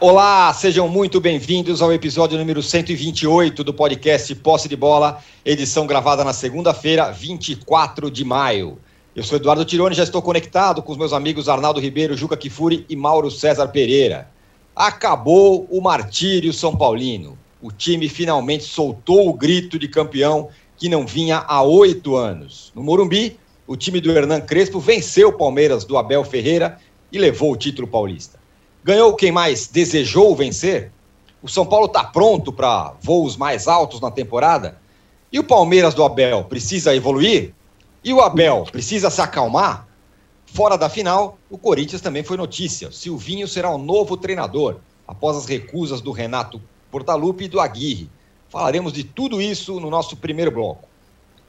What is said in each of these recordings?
Olá, sejam muito bem-vindos ao episódio número 128 do podcast Posse de Bola, edição gravada na segunda-feira, 24 de maio. Eu sou Eduardo Tironi, já estou conectado com os meus amigos Arnaldo Ribeiro, Juca Kifuri e Mauro César Pereira. Acabou o martírio São Paulino. O time finalmente soltou o grito de campeão que não vinha há oito anos. No Morumbi, o time do Hernan Crespo venceu o Palmeiras do Abel Ferreira e levou o título paulista. Ganhou quem mais desejou vencer? O São Paulo está pronto para voos mais altos na temporada? E o Palmeiras do Abel precisa evoluir? E o Abel precisa se acalmar? Fora da final, o Corinthians também foi notícia. Silvinho será o novo treinador, após as recusas do Renato Portaluppi e do Aguirre. Falaremos de tudo isso no nosso primeiro bloco.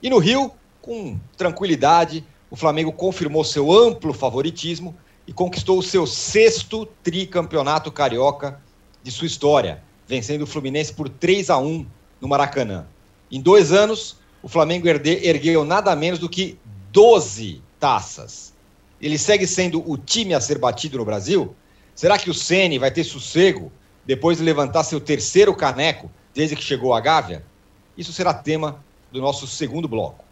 E no Rio, com tranquilidade, o Flamengo confirmou seu amplo favoritismo e conquistou o seu sexto tricampeonato carioca de sua história, vencendo o Fluminense por 3 a 1 no Maracanã. Em dois anos, o Flamengo ergueu nada menos do que 12 taças. Ele segue sendo o time a ser batido no Brasil? Será que o Ceni vai ter sossego depois de levantar seu terceiro caneco desde que chegou à Gávea? Isso será tema do nosso segundo bloco.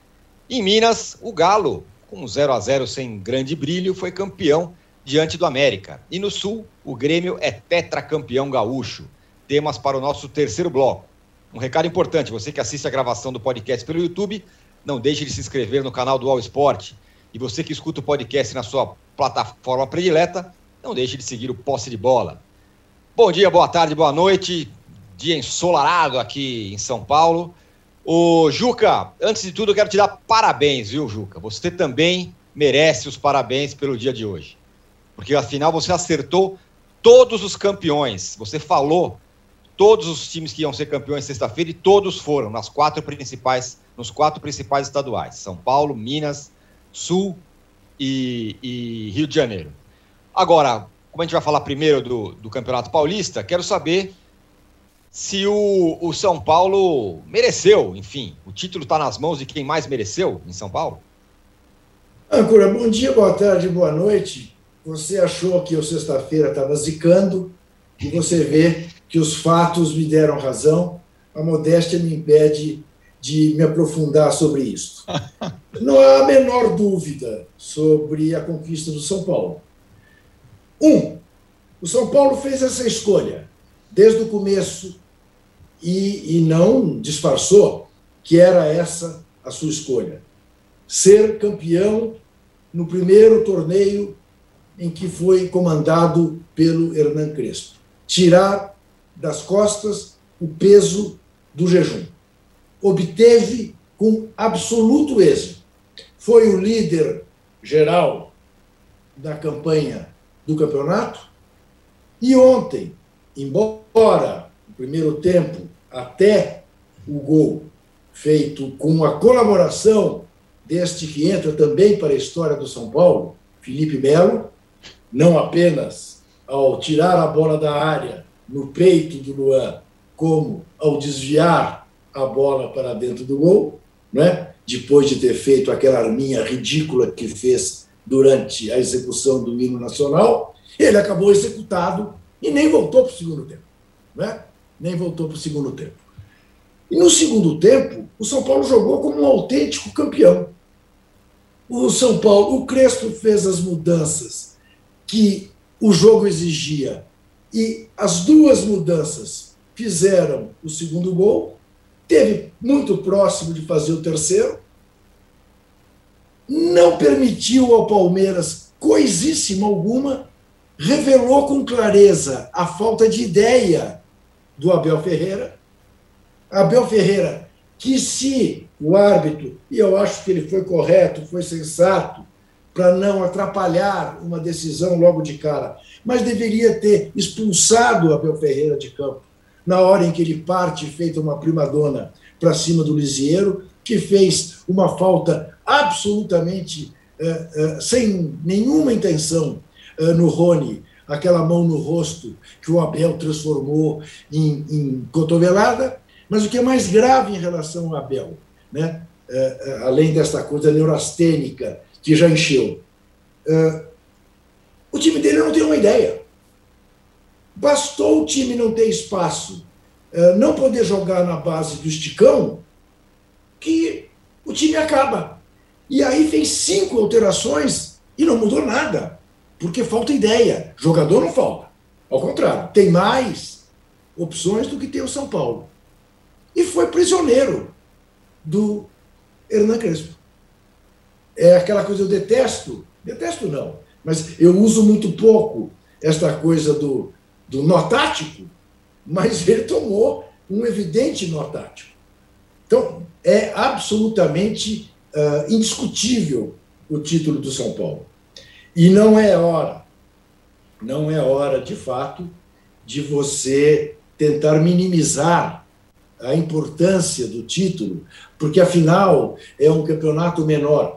Em Minas, o Galo, com 0 a 0 sem grande brilho, foi campeão diante do América. E no Sul, o Grêmio é tetracampeão gaúcho. Temas para o nosso terceiro bloco. Um recado importante: você que assiste a gravação do podcast pelo YouTube, não deixe de se inscrever no canal do All Sport. E você que escuta o podcast na sua plataforma predileta, não deixe de seguir o Posse de Bola. Bom dia, boa tarde, boa noite. Dia ensolarado aqui em São Paulo. Ô, Juca, antes de tudo, eu quero te dar parabéns, viu, Juca? Você também merece os parabéns pelo dia de hoje porque afinal você acertou todos os campeões. Você falou todos os times que iam ser campeões sexta-feira e todos foram nas quatro principais, nos quatro principais estaduais: São Paulo, Minas, Sul e, e Rio de Janeiro. Agora, como a gente vai falar primeiro do, do Campeonato Paulista, quero saber se o, o São Paulo mereceu, enfim, o título está nas mãos de quem mais mereceu em São Paulo? Âncora, bom dia, boa tarde, boa noite você achou que o sexta-feira estava zicando e você vê que os fatos me deram razão. A modéstia me impede de me aprofundar sobre isso. Não há a menor dúvida sobre a conquista do São Paulo. Um, o São Paulo fez essa escolha desde o começo e, e não disfarçou que era essa a sua escolha. Ser campeão no primeiro torneio em que foi comandado pelo Hernan Crespo. Tirar das costas o peso do jejum. Obteve com absoluto êxito. Foi o líder geral da campanha do campeonato. E ontem, embora no primeiro tempo, até o gol feito com a colaboração deste que entra também para a história do São Paulo, Felipe Melo, não apenas ao tirar a bola da área no peito do Luan, como ao desviar a bola para dentro do gol, né? depois de ter feito aquela arminha ridícula que fez durante a execução do hino nacional, ele acabou executado e nem voltou para o segundo tempo. Né? Nem voltou para o segundo tempo. E no segundo tempo, o São Paulo jogou como um autêntico campeão. O São Paulo, o Crespo fez as mudanças que o jogo exigia. E as duas mudanças fizeram o segundo gol, teve muito próximo de fazer o terceiro, não permitiu ao Palmeiras coisíssima alguma, revelou com clareza a falta de ideia do Abel Ferreira. Abel Ferreira, que se o árbitro, e eu acho que ele foi correto, foi sensato, para não atrapalhar uma decisão logo de cara, mas deveria ter expulsado Abel Ferreira de campo na hora em que ele parte feita uma primadona para cima do Lisieiro, que fez uma falta absolutamente eh, eh, sem nenhuma intenção eh, no Rony, aquela mão no rosto que o Abel transformou em, em cotovelada. Mas o que é mais grave em relação ao Abel, né? além desta coisa neurastênica que já encheu. Uh, o time dele não tem uma ideia. bastou o time não ter espaço, eh, não poder jogar na base do esticão, que o time acaba. E aí fez cinco alterações e não mudou nada, porque falta ideia. Jogador não falta. Ao contrário, tem mais opções do que tem o São Paulo. E foi prisioneiro do Hernan Crespo. É aquela coisa, eu detesto, detesto não, mas eu uso muito pouco esta coisa do, do nó tático, mas ele tomou um evidente nó tático. Então, é absolutamente uh, indiscutível o título do São Paulo. E não é hora, não é hora, de fato, de você tentar minimizar a importância do título, porque afinal é um campeonato menor.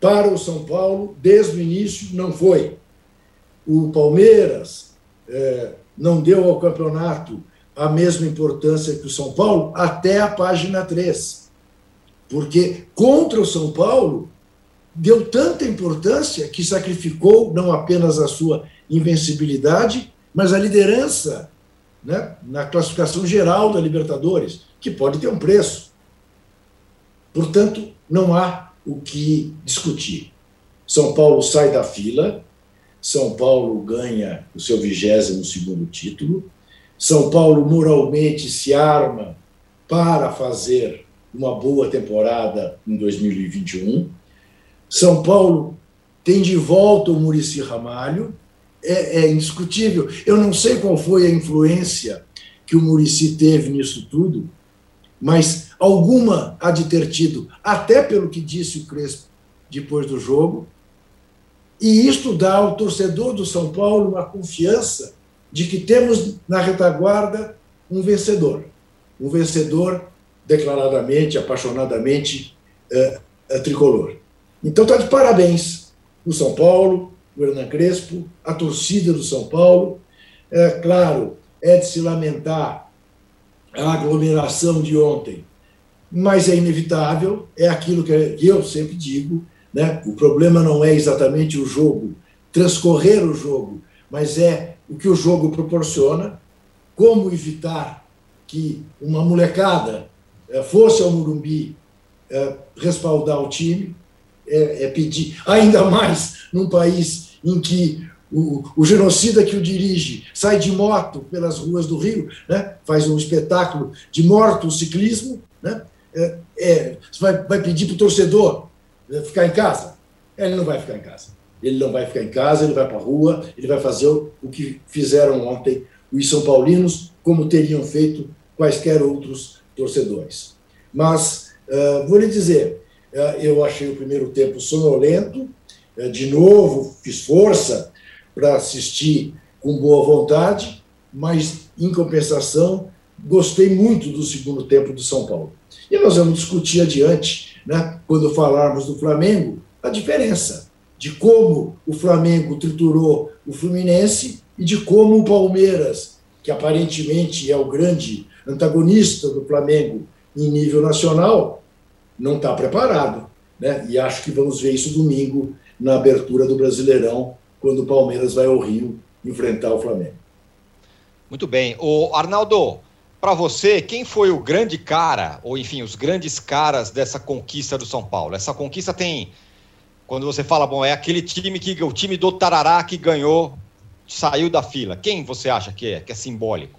Para o São Paulo, desde o início, não foi. O Palmeiras é, não deu ao campeonato a mesma importância que o São Paulo até a página 3. Porque contra o São Paulo deu tanta importância que sacrificou não apenas a sua invencibilidade, mas a liderança né, na classificação geral da Libertadores, que pode ter um preço. Portanto, não há o que discutir. São Paulo sai da fila, São Paulo ganha o seu 22 segundo título, São Paulo moralmente se arma para fazer uma boa temporada em 2021. São Paulo tem de volta o Murici Ramalho, é, é indiscutível. Eu não sei qual foi a influência que o Murici teve nisso tudo, mas alguma há de ter tido, até pelo que disse o Crespo depois do jogo. E isto dá ao torcedor do São Paulo uma confiança de que temos na retaguarda um vencedor. Um vencedor declaradamente, apaixonadamente é, é, tricolor. Então está de parabéns o São Paulo, o Hernan Crespo, a torcida do São Paulo. É claro, é de se lamentar a aglomeração de ontem, mas é inevitável, é aquilo que eu sempre digo, né? O problema não é exatamente o jogo, transcorrer o jogo, mas é o que o jogo proporciona, como evitar que uma molecada eh, fosse ao Murumbi eh, respaldar o time, é, é pedir, ainda mais num país em que o, o, genocida que o dirige sai de moto pelas ruas do Rio, né? faz um espetáculo de morto ciclismo, né? É, é, vai, vai pedir para o torcedor né, ficar em casa? Ele não vai ficar em casa. Ele não vai ficar em casa, ele vai para a rua, ele vai fazer o, que fizeram ontem os São Paulinos, como teriam feito quaisquer outros torcedores. Mas, uh, vou lhe dizer, uh, eu achei o primeiro tempo sonolento, é, de novo, fiz força para assistir com boa vontade, mas, em compensação, gostei muito do segundo tempo do São Paulo. E nós vamos discutir adiante, né, quando falarmos do Flamengo, a diferença de como o Flamengo triturou o Fluminense e de como o Palmeiras, que aparentemente é o grande antagonista do Flamengo em nível nacional, não está preparado. Né? E acho que vamos ver isso domingo na abertura do Brasileirão, quando o Palmeiras vai ao Rio enfrentar o Flamengo. Muito bem. O Arnaldo, para você, quem foi o grande cara, ou enfim, os grandes caras dessa conquista do São Paulo? Essa conquista tem. Quando você fala, bom, é aquele time que o time do Tarará que ganhou, saiu da fila. Quem você acha que é, que é simbólico?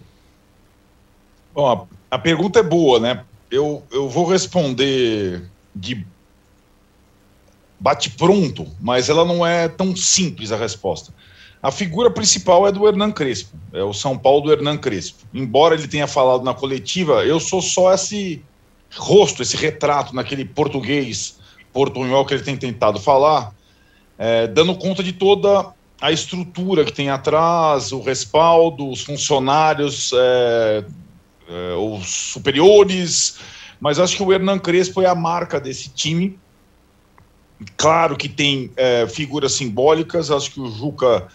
Bom, a, a pergunta é boa, né? Eu, eu vou responder de bate pronto, mas ela não é tão simples a resposta. A figura principal é do Hernan Crespo, é o São Paulo do Hernan Crespo. Embora ele tenha falado na coletiva, eu sou só esse rosto, esse retrato naquele português portunhol que ele tem tentado falar, é, dando conta de toda a estrutura que tem atrás, o respaldo, os funcionários, é, é, os superiores, mas acho que o Hernan Crespo é a marca desse time. Claro que tem é, figuras simbólicas, acho que o Juca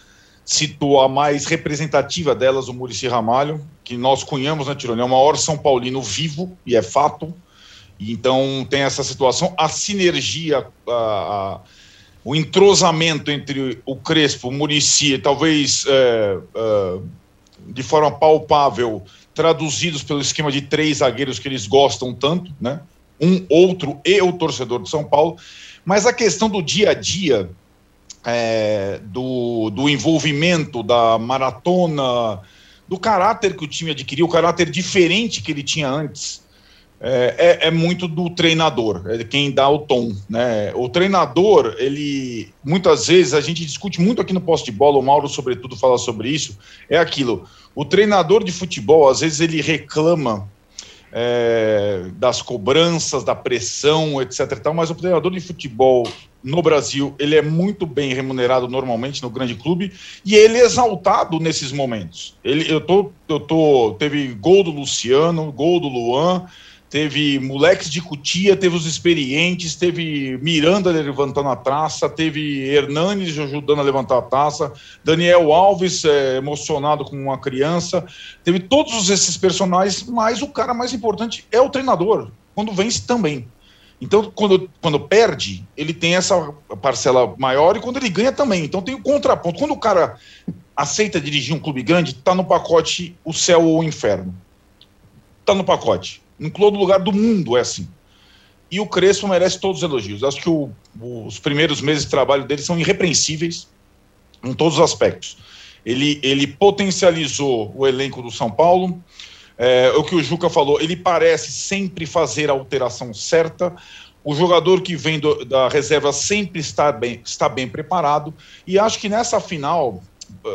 citou a mais representativa delas, o Murici Ramalho, que nós cunhamos, né, Tirone? É o maior São Paulino vivo, e é fato. Então tem essa situação. A sinergia, a, a, o entrosamento entre o Crespo, o Murici, talvez é, é, de forma palpável traduzidos pelo esquema de três zagueiros que eles gostam tanto, né? Um, outro e o torcedor de São Paulo. Mas a questão do dia a dia, é, do, do envolvimento, da maratona, do caráter que o time adquiriu, o caráter diferente que ele tinha antes, é, é, é, muito do treinador, é quem dá o tom. Né? O treinador, ele muitas vezes a gente discute muito aqui no posto de bola, o Mauro, sobretudo, fala sobre isso. É aquilo: o treinador de futebol, às vezes, ele reclama é, das cobranças, da pressão, etc. Tal, mas o treinador de futebol no Brasil, ele é muito bem remunerado normalmente no grande clube e ele é exaltado nesses momentos. Ele, eu tô, eu tô, teve gol do Luciano, gol do Luan teve moleques de Cutia, teve os experientes, teve Miranda levantando a taça, teve Hernanes ajudando a levantar a taça, Daniel Alves é, emocionado com uma criança, teve todos esses personagens, mas o cara mais importante é o treinador, quando vence também. Então, quando, quando perde, ele tem essa parcela maior e quando ele ganha também. Então tem o contraponto. Quando o cara aceita dirigir um clube grande, tá no pacote o céu ou o inferno. Tá no pacote em todo lugar do mundo é assim. E o Crespo merece todos os elogios. Acho que o, os primeiros meses de trabalho dele são irrepreensíveis em todos os aspectos. Ele, ele potencializou o elenco do São Paulo. É, o que o Juca falou, ele parece sempre fazer a alteração certa. O jogador que vem do, da reserva sempre está bem, está bem preparado. E acho que nessa final,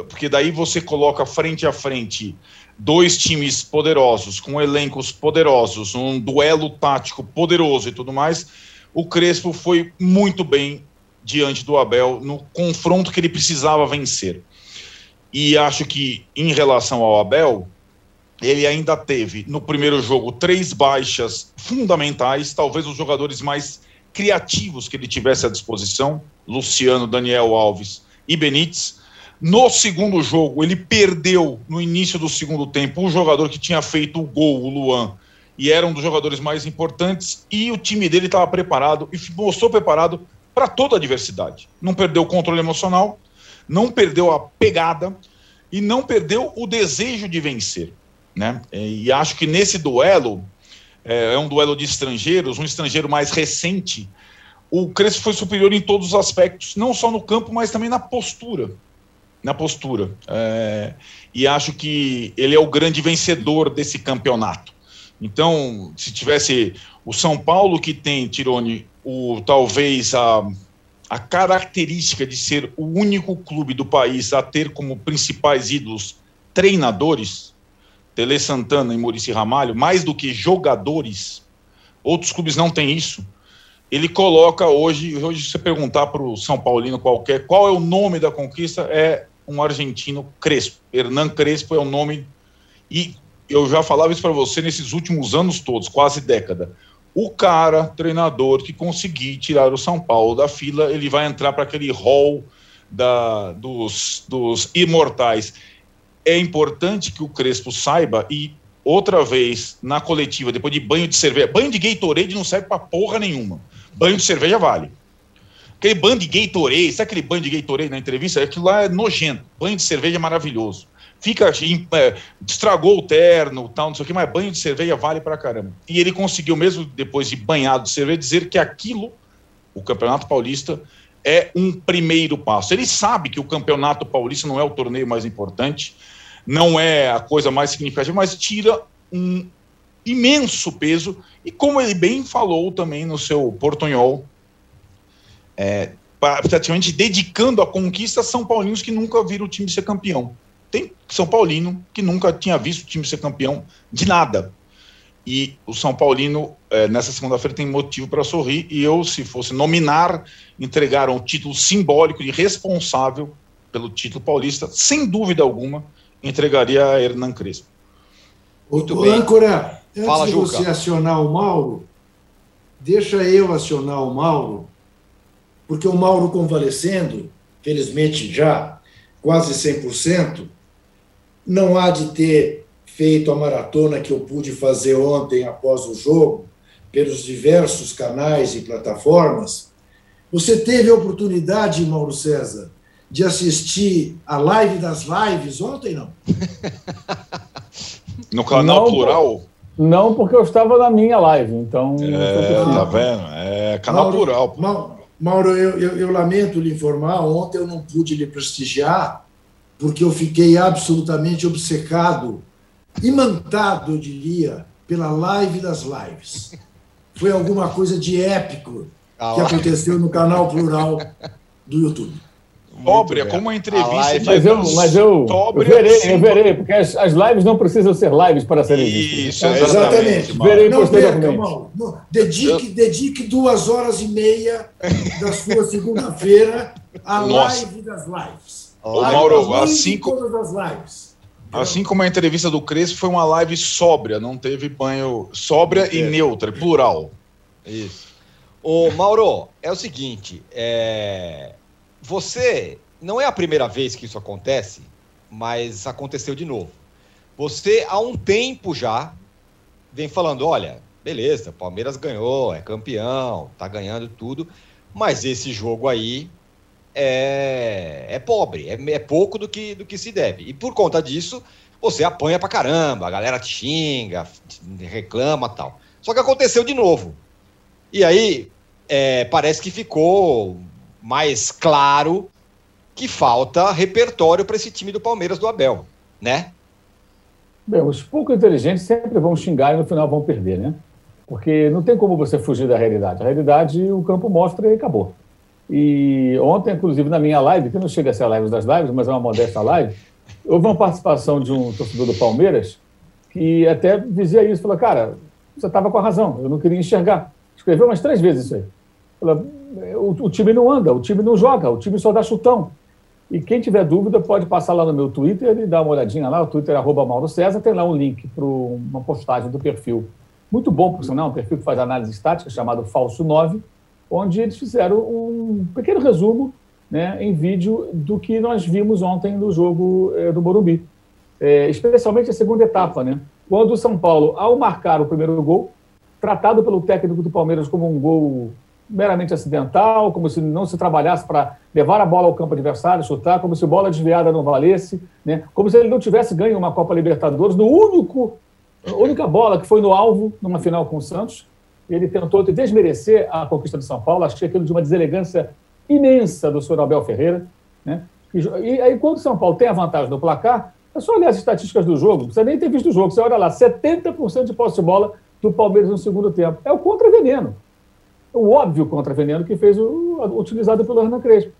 porque daí você coloca frente a frente dois times poderosos, com elencos poderosos, um duelo tático poderoso e tudo mais, o Crespo foi muito bem diante do Abel no confronto que ele precisava vencer. E acho que, em relação ao Abel, ele ainda teve no primeiro jogo três baixas fundamentais, talvez os jogadores mais criativos que ele tivesse à disposição: Luciano, Daniel Alves e Benítez. No segundo jogo, ele perdeu no início do segundo tempo um jogador que tinha feito o gol, o Luan, e era um dos jogadores mais importantes, e o time dele estava preparado e mostrou preparado para toda a adversidade. Não perdeu o controle emocional, não perdeu a pegada e não perdeu o desejo de vencer. Né? E acho que nesse duelo, é, é um duelo de estrangeiros, um estrangeiro mais recente, o Crespo foi superior em todos os aspectos, não só no campo, mas também na postura na postura. É, e acho que ele é o grande vencedor desse campeonato. Então, se tivesse o São Paulo que tem, Tirone, o, talvez a, a característica de ser o único clube do país a ter como principais ídolos treinadores, Tele Santana e Maurício Ramalho, mais do que jogadores, outros clubes não têm isso. Ele coloca hoje, hoje se você perguntar para o São Paulino qualquer, qual é o nome da conquista, é um argentino Crespo. Hernan Crespo é o nome. E eu já falava isso para você nesses últimos anos todos, quase década. O cara, treinador, que conseguir tirar o São Paulo da fila, ele vai entrar para aquele hall da, dos, dos imortais. É importante que o Crespo saiba e outra vez na coletiva, depois de banho de cerveja. Banho de Gatorade não serve para porra nenhuma. Banho de cerveja vale. Aquele banho de Gatorade, sabe aquele banho de Gatorade na entrevista? Aquilo lá é nojento. Banho de cerveja é maravilhoso. Fica, é, estragou o terno, tal, não sei o que, mas banho de cerveja vale pra caramba. E ele conseguiu, mesmo depois de banhado de cerveja, dizer que aquilo, o Campeonato Paulista, é um primeiro passo. Ele sabe que o Campeonato Paulista não é o torneio mais importante, não é a coisa mais significativa, mas tira um imenso peso. E como ele bem falou também no seu portunhol, é, praticamente dedicando a conquista a São Paulinos que nunca viram o time ser campeão. Tem São Paulino que nunca tinha visto o time ser campeão de nada. E o São Paulino, é, nessa segunda-feira, tem motivo para sorrir. E eu, se fosse nominar, entregaram o título simbólico de responsável pelo título paulista, sem dúvida alguma, entregaria a Hernan Crespo. Muito o, bem. Âncora, antes Fala, de Juca. você acionar o Mauro, deixa eu acionar o Mauro porque o Mauro convalescendo, felizmente já quase 100%, não há de ter feito a maratona que eu pude fazer ontem após o jogo, pelos diversos canais e plataformas. Você teve a oportunidade, Mauro César, de assistir a live das lives ontem, não? No canal não, plural? Não, porque eu estava na minha live, então. É, tá vendo? É canal Mauro, plural. Mauro, eu, eu, eu, lamento lhe informar, ontem eu não pude lhe prestigiar, porque eu fiquei absolutamente obcecado, imantado, eu diria, pela live das lives. Foi alguma coisa de épico que aconteceu no canal plural do YouTube. Pobre, é como uma entrevista. Live, mas eu, mas eu, eu verei, eu verei, porque as, as lives não precisam ser lives para serem vistas. Isso, então, exatamente. Verei não perca, mal. Dedique, dedique duas horas e meia da sua segunda-feira à Nossa. live das lives. Ô, Mauro, assim como... Todas as lives. Assim como a entrevista do Crespo foi uma live sóbria, não teve banho sóbria e neutra, plural. Isso. Ô, Mauro, é o seguinte, é... você não é a primeira vez que isso acontece, mas aconteceu de novo. Você há um tempo já vem falando, olha, beleza, Palmeiras ganhou, é campeão, tá ganhando tudo, mas esse jogo aí é, é pobre, é, é, pouco do que, do que se deve. E por conta disso, você apanha pra caramba, a galera te xinga, reclama tal. Só que aconteceu de novo. E aí, é, parece que ficou mais claro que falta repertório para esse time do Palmeiras do Abel, né? Bem, os pouco inteligentes sempre vão xingar e no final vão perder, né? Porque não tem como você fugir da realidade. A realidade o campo mostra e acabou. E ontem, inclusive, na minha live, que não chega a ser a live das lives, mas é uma modesta live, houve uma participação de um torcedor do Palmeiras que até dizia isso, falou, cara, você estava com a razão, eu não queria enxergar. Escreveu umas três vezes isso aí. O, time não anda, o time não joga, o time só dá chutão. E quem tiver dúvida pode passar lá no meu Twitter e dar uma olhadinha lá, o Twitter é arroba Mauro César, tem lá um link para uma postagem do perfil. Muito bom, por sinal, um perfil que faz análise estática chamado Falso 9, onde eles fizeram um pequeno resumo né, em vídeo do que nós vimos ontem no jogo é, do Morumbi. É, especialmente a segunda etapa, né? Quando o São Paulo, ao marcar o primeiro gol, tratado pelo técnico do Palmeiras como um gol meramente acidental, como se não se trabalhasse para levar a bola ao campo adversário, chutar, como se bola desviada não valesse, né? como se ele não tivesse ganho uma Copa Libertadores no único, única bola que foi no alvo numa final com o Santos, ele tentou desmerecer a conquista de São Paulo, achei aquilo de uma deselegância imensa do senhor Abel Ferreira. Né? E aí, quando o São Paulo tem a vantagem do placar, é só olhar as estatísticas do jogo, não precisa nem ter visto o jogo, você olha lá, 70% de posse de bola do Palmeiras no segundo tempo. É o contra-veneno. O óbvio contra-veneno que fez o, utilizado pelo Hernan Crespo.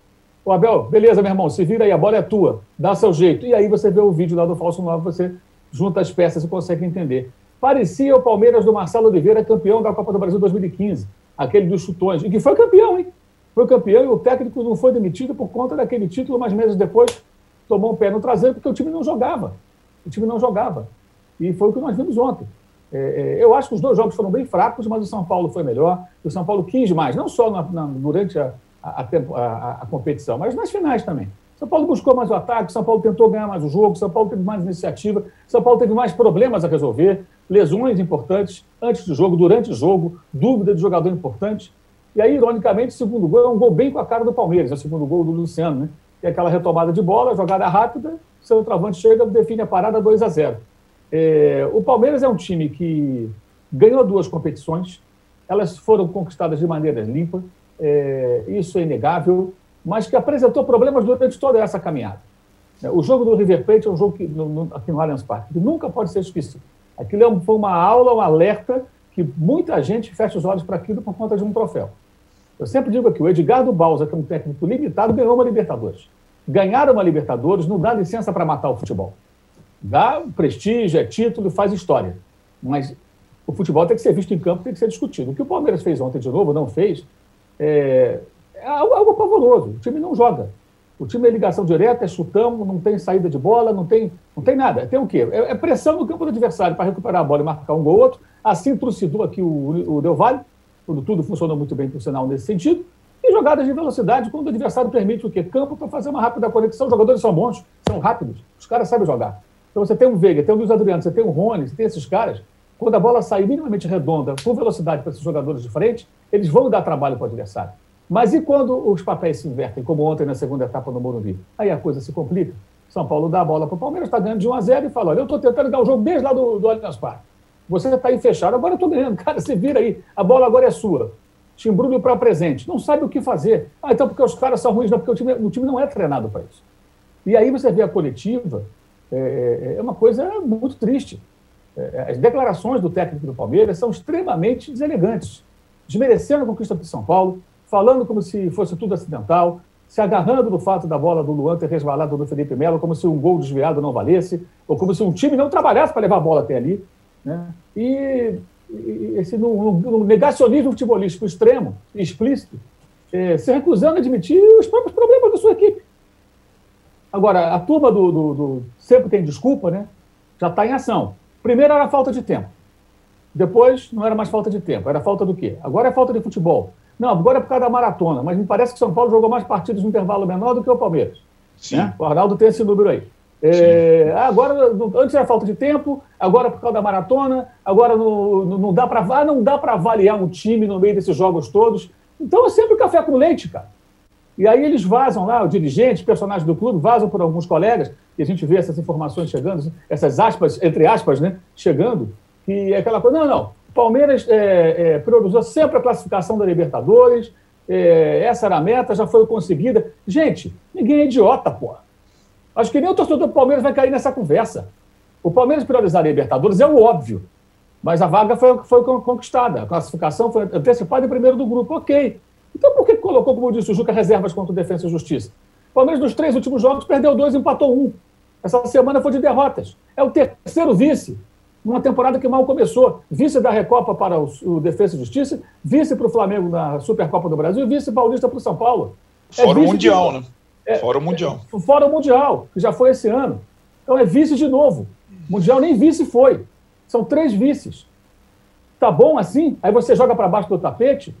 O Abel, beleza, meu irmão, se vira aí, a bola é tua, dá seu jeito. E aí você vê o vídeo lá do Falso 9, você junta as peças e consegue entender. Parecia o Palmeiras do Marcelo Oliveira, campeão da Copa do Brasil 2015, aquele dos chutões, e que foi campeão, hein? Foi campeão e o técnico não foi demitido por conta daquele título, mas meses depois tomou um pé no traseiro porque o time não jogava. O time não jogava. E foi o que nós vimos ontem. É, é, eu acho que os dois jogos foram bem fracos, mas o São Paulo foi melhor. O São Paulo quis mais, não só na, na, durante a, a, a, a, competição, mas nas finais também. São Paulo buscou mais o ataque, São Paulo tentou ganhar mais o jogo, São Paulo teve mais iniciativa, São Paulo teve mais problemas a resolver, lesões importantes antes do jogo, durante o jogo, dúvida de jogador importante. E aí, ironicamente, o segundo gol é um gol bem com a cara do Palmeiras, é o segundo gol do Luciano, né? E aquela retomada de bola, jogada rápida, o seu travante chega, define a parada 2 a 0. É, o Palmeiras é um time que ganhou duas competições, elas foram conquistadas de maneira limpa, é, isso é inegável mas que apresentou problemas durante toda essa caminhada. O jogo do River Plate é um jogo que, no, no, aqui no Allianz Parque que nunca pode ser esquecido. Aquilo é foi uma aula, um alerta que muita gente fecha os olhos para aquilo por conta de um troféu. Eu sempre digo aqui, o Edgardo Balsa, que é um técnico limitado, ganhou uma Libertadores. Ganhar uma Libertadores não dá licença para matar o futebol. Dá prestígio, é título, faz história. Mas o futebol tem que ser visto em campo, tem que ser discutido. O que o Palmeiras fez ontem de novo, não fez, é, é algo, pavoroso. O time não joga. O time é ligação direta, é chutão, não tem saída de bola, não tem, não tem nada. Tem o quê? É, é pressão no campo do adversário para recuperar a bola e marcar um gol ou outro. Assim trucidou aqui o, o Del Valle, quando tudo funcionou muito bem, por sinal, nesse sentido. E jogadas de velocidade, quando o adversário permite o quê? Campo para fazer uma rápida conexão. Os jogadores são bons, são rápidos, os caras sabem jogar. Então você tem um Veiga, tem o Luiz Adriano, você tem o Rony, você tem esses caras. Quando a bola sair minimamente redonda, com velocidade para esses jogadores de frente, eles vão dar trabalho para o adversário. Mas e quando os papéis se invertem, como ontem na segunda etapa no Morumbi? Aí a coisa se complica. São Paulo dá a bola para o Palmeiras, está ganhando de 1 a 0 e fala: olha, eu estou tentando dar o jogo desde lá do, do Allianz Parque. Você está aí fechado, agora eu estou ganhando. Cara, você vira aí, a bola agora é sua. Timbrulho para presente. Não sabe o que fazer. Ah, então porque os caras são ruins, não, porque o time, o time não é treinado para isso. E aí você vê a coletiva, é, é, é uma coisa muito triste. É, as declarações do técnico do Palmeiras são extremamente deselegantes, desmerecendo a conquista de São Paulo, falando como se fosse tudo acidental, se agarrando no fato da bola do Luan ter resvalado do Felipe Melo, como se um gol desviado não valesse, ou como se um time não trabalhasse para levar a bola até ali. Né? E, e esse negacionismo futebolístico extremo, explícito, é, se recusando a admitir os próprios problemas da sua equipe. Agora, a turma do, do, do sempre tem desculpa, né? já está em ação. Primeiro era falta de tempo. Depois não era mais falta de tempo, era falta do quê? Agora é falta de futebol. Não, agora é por causa da maratona, mas me parece que o São Paulo jogou mais partidas no intervalo menor do que o Palmeiras. Sim. Né? O Arnaldo tem esse número aí. É, agora, antes era falta de tempo, agora por causa da maratona, agora não, não dá para ah, não dá para avaliar um time no meio desses jogos todos. Então é sempre café com leite, cara. E aí eles vazam lá, o dirigente, personagens do clube, vazam por alguns colegas, e a gente vê essas informações chegando, essas aspas, entre aspas, né, chegando, que é aquela coisa, não, não, Palmeiras é, é, priorizou sempre a classificação da Libertadores, é, essa era a meta, já foi conseguida. Gente, ninguém é idiota, porra. Acho que nem o torcedor do Palmeiras vai cair nessa conversa. O Palmeiras priorizar a Libertadores é o óbvio, mas a vaga foi, foi conquistada, a classificação foi antecipada em primeiro do grupo, ok. Então por que colocou, como disse o Juca, reservas contra o Defesa e Justiça? O Palmeiras, nos três últimos jogos, perdeu dois e empatou um. Essa semana foi de derrotas. É o terceiro vice numa temporada que mal começou. Vice da Recopa para o, Defesa e Justiça, vice para o Flamengo na Supercopa do Brasil e vice paulista para o São Paulo. É fora o Mundial, de... né? É, fora o Mundial. É, fora o Mundial, que já foi esse ano. Então é vice de novo. Mundial nem vice foi. São três vices. Tá bom assim? Aí você joga para baixo do tapete.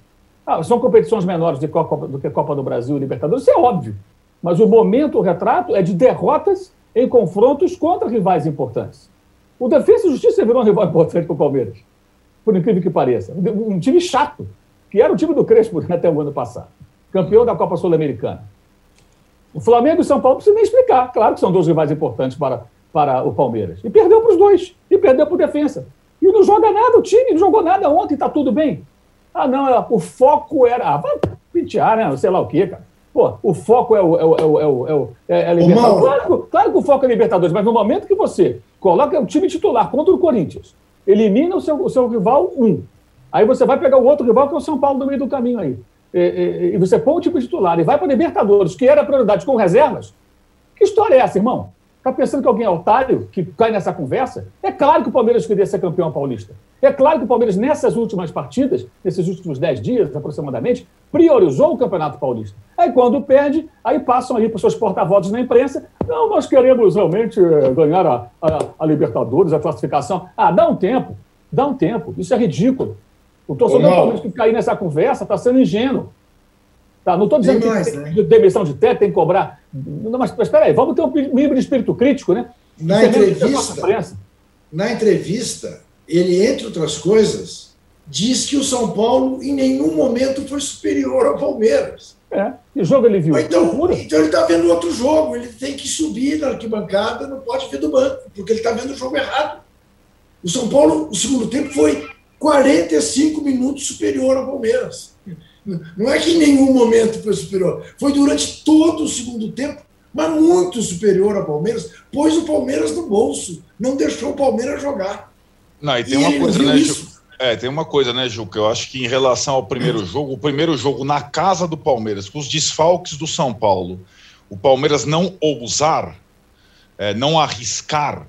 Ah, são competições menores do que, Copa, do que Copa do Brasil e Libertadores, isso é óbvio. Mas o momento, o retrato, é de derrotas em confrontos contra rivais importantes. O Defesa e Justiça virou um rival importante para o Palmeiras, por incrível que pareça. Um time chato, que era o time do Crespo até o ano passado, campeão da Copa Sul-Americana. O Flamengo e o São Paulo precisa nem explicar. Claro que são dois rivais importantes para, para o Palmeiras. E perdeu para os dois. E perdeu para o Defensa. E não joga nada, o time não jogou nada ontem, está tudo bem. Ah, não, é, o foco era. Ah, vai pentear, né? Sei lá o quê, cara. Pô, o foco é o, é o, é o, é o, é o é Libertadores. Claro, claro, que o foco é Libertadores, mas no momento que você coloca o time titular contra o Corinthians, elimina o seu, o seu rival, um. Aí você vai pegar o outro rival, que é o São Paulo, no meio do caminho aí. E, e, e você põe o time titular e vai para Libertadores, que era prioridade com reservas. Que história é essa, irmão? Está pensando que alguém é otário que cai nessa conversa? É claro que o Palmeiras queria ser campeão paulista. É claro que o Palmeiras, nessas últimas partidas, nesses últimos dez dias aproximadamente, priorizou o Campeonato Paulista. Aí, quando perde, aí passam aí para os seus porta-votos na imprensa: não, nós queremos realmente eh, ganhar a, a, a, Libertadores, a classificação. Ah, dá um tempo, dá um tempo. Isso é ridículo. O torcedor do Palmeiras que cair nessa conversa está sendo ingênuo. Tá, não estou dizendo mais, que né? demissão de técnico tem que cobrar. Não, mas, espera aí, vamos ter um mínimo de espírito crítico, né? Na Isso entrevista, é na entrevista, ele, entre outras coisas, diz que o São Paulo em nenhum momento foi superior ao Palmeiras. É, que jogo ele viu? Então, então ele está vendo outro jogo, ele tem que subir na arquibancada, não pode ver do banco, porque ele está vendo o jogo errado. O São Paulo, o segundo tempo, foi 45 minutos superior ao Palmeiras. Não é que em nenhum momento foi superior. Foi durante todo o segundo tempo, mas muito superior ao Palmeiras, pôs o Palmeiras no bolso, não deixou o Palmeiras jogar. Não, e tem e uma coisa, né, Ju? É, tem uma coisa, né, Ju, que eu acho que em relação ao primeiro jogo, o primeiro jogo na casa do Palmeiras, com os desfalques do São Paulo, o Palmeiras não ousar, é, não arriscar,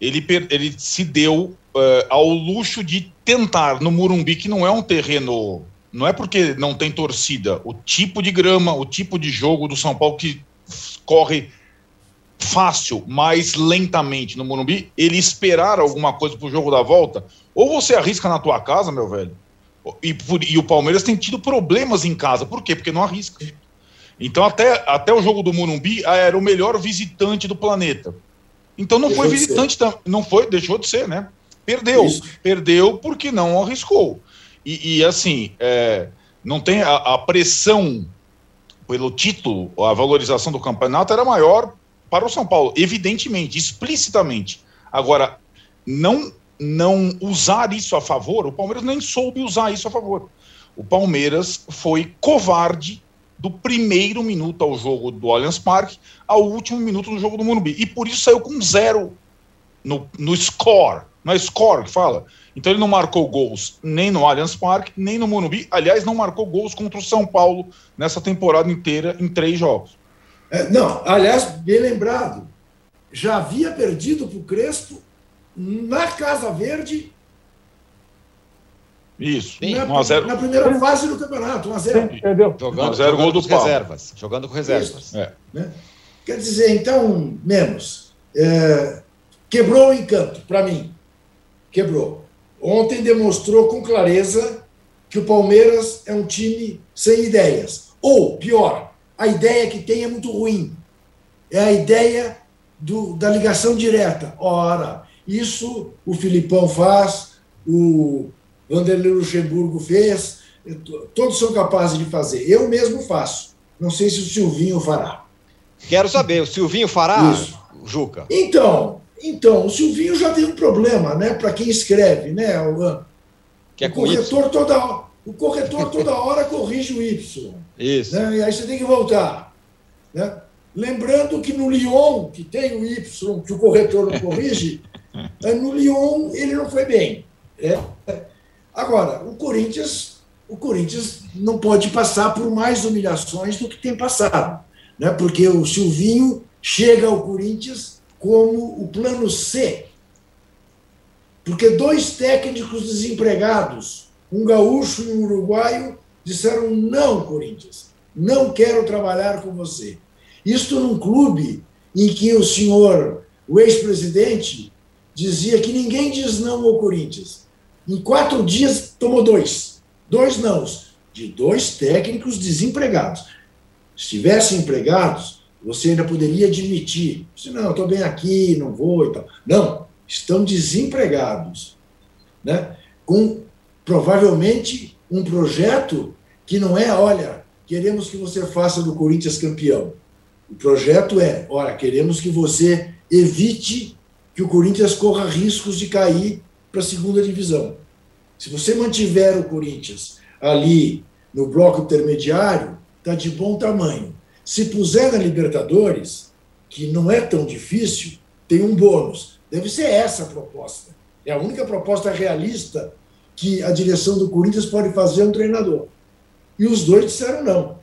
ele, ele se deu é, ao luxo de tentar no Murumbi, que não é um terreno não é porque não tem torcida, o tipo de grama, o tipo de jogo do São Paulo que corre fácil, mais lentamente no Morumbi, ele esperar alguma coisa pro jogo da volta, ou você arrisca na tua casa, meu velho, e, e o Palmeiras tem tido problemas em casa, por quê? Porque não arrisca. Então até, até o jogo do Morumbi ah, era o melhor visitante do planeta. Então não deixou foi visitante, não foi, deixou de ser, né? Perdeu, Isso. perdeu porque não arriscou. E, e assim, é, Não tem a, a pressão pelo título, a valorização do campeonato era maior para o São Paulo, evidentemente, explicitamente. Agora, não não usar isso a favor, o Palmeiras nem soube usar isso a favor. O Palmeiras foi covarde do primeiro minuto ao jogo do Allianz Parque ao último minuto do jogo do Morumbi. E por isso saiu com zero no, no score. É score que fala? Então ele não marcou gols nem no Allianz Parque, nem no Morumbi. Aliás, não marcou gols contra o São Paulo nessa temporada inteira em três jogos. É, não, aliás, bem lembrado. Já havia perdido para o Crespo na Casa Verde. Isso, na, 1 0. na primeira fase do campeonato, 1x0. Entendeu? Jogando, 1 0 gol do reservas. Jogando com reservas. É. Né? Quer dizer, então, menos. É, quebrou o encanto, para mim. Quebrou. Ontem demonstrou com clareza que o Palmeiras é um time sem ideias. Ou, pior, a ideia que tem é muito ruim. É a ideia do, da ligação direta. Ora, isso o Filipão faz, o Vanderlei Luxemburgo fez, todos são capazes de fazer. Eu mesmo faço. Não sei se o Silvinho fará. Quero saber, o Silvinho fará, Isso. Juca? Então, então, o Silvinho já tem um problema, né? Para quem escreve, né? O, que é o corretor toda o corretor toda hora corrige o Y. Isso. Né? E aí você tem que voltar. Né? Lembrando que no Lyon, que tem o Y, que o corretor não corrige, é, no Lyon ele não foi bem. É. Agora, o Corinthians, o Corinthians não pode passar por mais humilhações do que tem passado, né? Porque o Silvinho chega ao Corinthians como o plano C. Porque dois técnicos desempregados, um gaúcho e um uruguaio, disseram não, Corinthians, não quero trabalhar com você. Isto num clube em que o senhor, o ex-presidente, dizia que ninguém diz não ao Corinthians. Em quatro dias tomou dois. Dois não, de dois técnicos desempregados. Se estivessem empregados, você ainda poderia admitir. Se não, estou bem aqui, não vou e tal. Não, estão desempregados. Né? Com provavelmente um projeto que não é, olha, queremos que você faça do Corinthians campeão. O projeto é, olha, queremos que você evite que o Corinthians corra riscos de cair para a segunda divisão. Se você mantiver o Corinthians ali no bloco intermediário, está de bom tamanho. Se puser na Libertadores, que não é tão difícil, tem um bônus. Deve ser essa a proposta. É a única proposta realista que a direção do Corinthians pode fazer a um treinador. E os dois disseram não.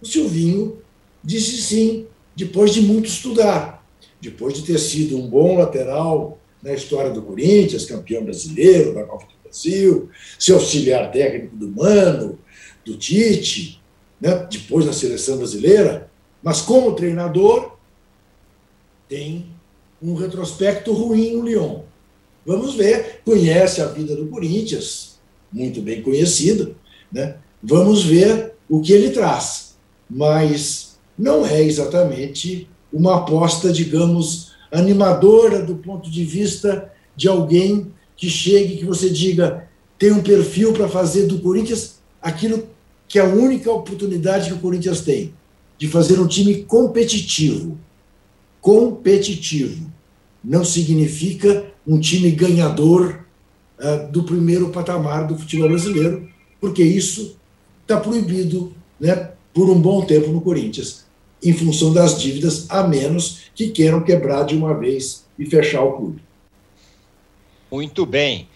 O Silvinho disse sim, depois de muito estudar depois de ter sido um bom lateral na história do Corinthians, campeão brasileiro da Copa do Brasil, ser auxiliar técnico do Mano, do Tite, né? depois na seleção brasileira, mas como treinador tem um retrospecto ruim no Lyon. Vamos ver, conhece a vida do Corinthians, muito bem conhecido, né? Vamos ver o que ele traz, mas não é exatamente uma aposta, digamos, animadora do ponto de vista de alguém que chegue, que você diga, tem um perfil para fazer do Corinthians aquilo que é a única oportunidade que o Corinthians tem, de fazer um time competitivo. Competitivo. Não significa um time ganhador uh, do primeiro patamar do futebol brasileiro, porque isso está proibido né, por um bom tempo no Corinthians em função das dívidas, a menos que queiram quebrar de uma vez e fechar o clube. Muito bem.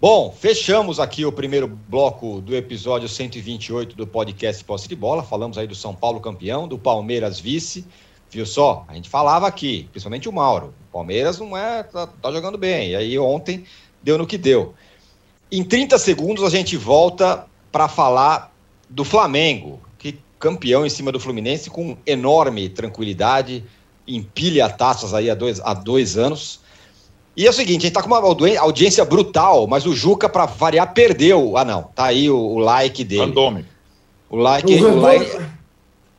Bom, fechamos aqui o primeiro bloco do episódio 128 do podcast Posse de Bola. Falamos aí do São Paulo campeão, do Palmeiras vice. Viu só? A gente falava aqui, principalmente o Mauro. O Palmeiras não é, tá, tá jogando bem. E aí ontem deu no que deu. Em 30 segundos a gente volta para falar do Flamengo, campeão em cima do Fluminense com enorme tranquilidade, empilha taças aí há dois, há dois anos. E é o seguinte, a gente tá com uma audiência brutal, mas o Juca, para variar, perdeu. Ah, não, tá aí o, o like dele. Randômico. O like. O, o like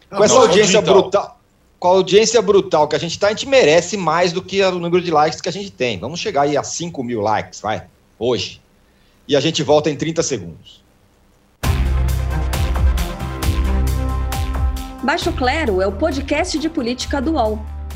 com essa audiência brutal. Com a audiência brutal que a gente tá, a gente merece mais do que o número de likes que a gente tem. Vamos chegar aí a 5 mil likes, vai, hoje. E a gente volta em 30 segundos. Baixo Clero é o podcast de política do UOL.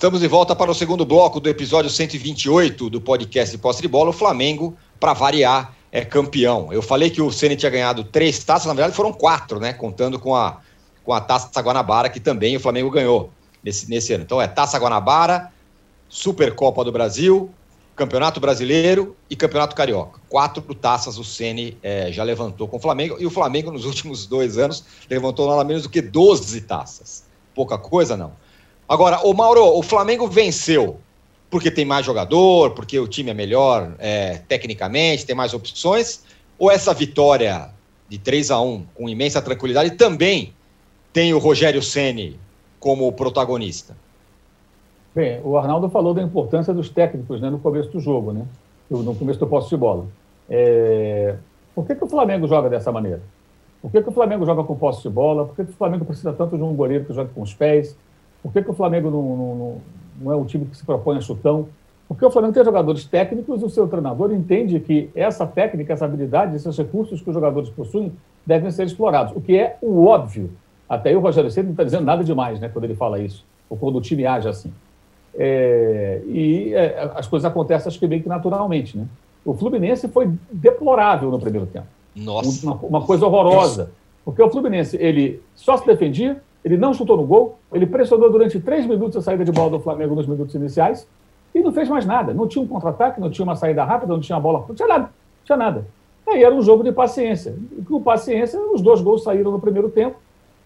Estamos de volta para o segundo bloco do episódio 128 do podcast de Posse de Bola. O Flamengo, para variar, é campeão. Eu falei que o Ceni tinha ganhado três taças, na verdade foram quatro, né? Contando com a, com a Taça Guanabara, que também o Flamengo ganhou nesse, nesse ano. Então é Taça Guanabara, Supercopa do Brasil, Campeonato Brasileiro e Campeonato Carioca. Quatro taças o Ceni é, já levantou com o Flamengo. E o Flamengo, nos últimos dois anos, levantou nada menos do que 12 taças. Pouca coisa, não. Agora, o Mauro, o Flamengo venceu porque tem mais jogador, porque o time é melhor é, tecnicamente, tem mais opções, ou essa vitória de 3 a 1 com imensa tranquilidade também tem o Rogério Ceni como protagonista? Bem, o Arnaldo falou da importância dos técnicos né, no começo do jogo, né, no começo do posse de bola. É... Por que, que o Flamengo joga dessa maneira? Por que, que o Flamengo joga com posse de bola? Por que, que o Flamengo precisa tanto de um goleiro que joga com os pés? Por que, que o Flamengo não, não, não, é um time que se propõe a chutão? Porque o Flamengo tem jogadores técnicos e o seu treinador entende que essa técnica, essa habilidade, esses recursos que os jogadores possuem devem ser explorados, o que é o óbvio. Até aí o Rogério Ceni não está dizendo nada demais né, quando ele fala isso, ou quando o time age assim. É, e é, as coisas acontecem, acho que bem que naturalmente. Né? O Fluminense foi deplorável no primeiro tempo. Nossa. Uma, uma coisa horrorosa. Nossa. Porque o Fluminense ele só se defendia, ele não chutou no gol, ele pressionou durante três minutos a saída de bola do Flamengo nos minutos iniciais e não fez mais nada. Não tinha um contra-ataque, não tinha uma saída rápida, não tinha bola, não tinha nada, não tinha nada. Aí era um jogo de paciência. E com paciência, os dois gols saíram no primeiro tempo.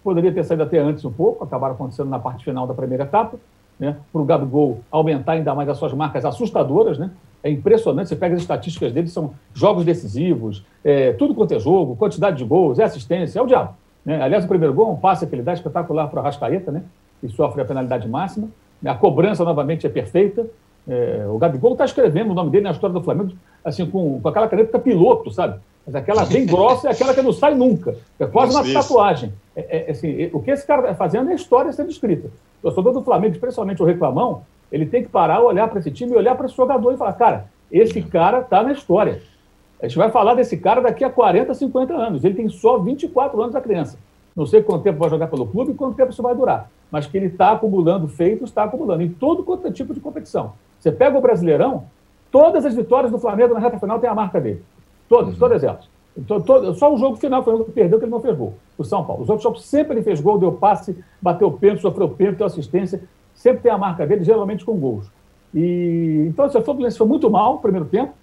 Poderia ter saído até antes um pouco, acabaram acontecendo na parte final da primeira etapa, né? Para o Gabigol aumentar ainda mais as suas marcas assustadoras, né? É impressionante, você pega as estatísticas dele, são jogos decisivos, é, tudo quanto é jogo, quantidade de gols, é assistência, é o diabo. Né? Aliás, o primeiro gol, um passe que ele dá espetacular para o Arrascaeta, né? que sofre a penalidade máxima. A cobrança, novamente, é perfeita. É, o Gabigol está escrevendo o nome dele na história do Flamengo, assim, com, com aquela caneta piloto, sabe? Mas aquela bem grossa é aquela que não sai nunca. É quase uma tatuagem. É, é, assim, o que esse cara está fazendo é história sendo escrita. O torcedor do Flamengo, especialmente o reclamão, ele tem que parar, olhar para esse time e olhar para esse jogador e falar: cara, esse cara está na história. A gente vai falar desse cara daqui a 40, 50 anos. Ele tem só 24 anos a criança. Não sei quanto tempo vai jogar pelo clube e quanto tempo isso vai durar. Mas que ele está acumulando feitos, está acumulando em todo quanto é tipo de competição. Você pega o Brasileirão, todas as vitórias do Flamengo na reta final tem a marca dele. Todas, uhum. todas elas. Então, todo, só o jogo final foi o que perdeu, que ele não fez gol. O São Paulo. Os outros jogos sempre ele fez gol, deu passe, bateu pênalti, sofreu pênalti, deu assistência. Sempre tem a marca dele, geralmente com gols. E, então, se o Fluminense foi muito mal no primeiro tempo,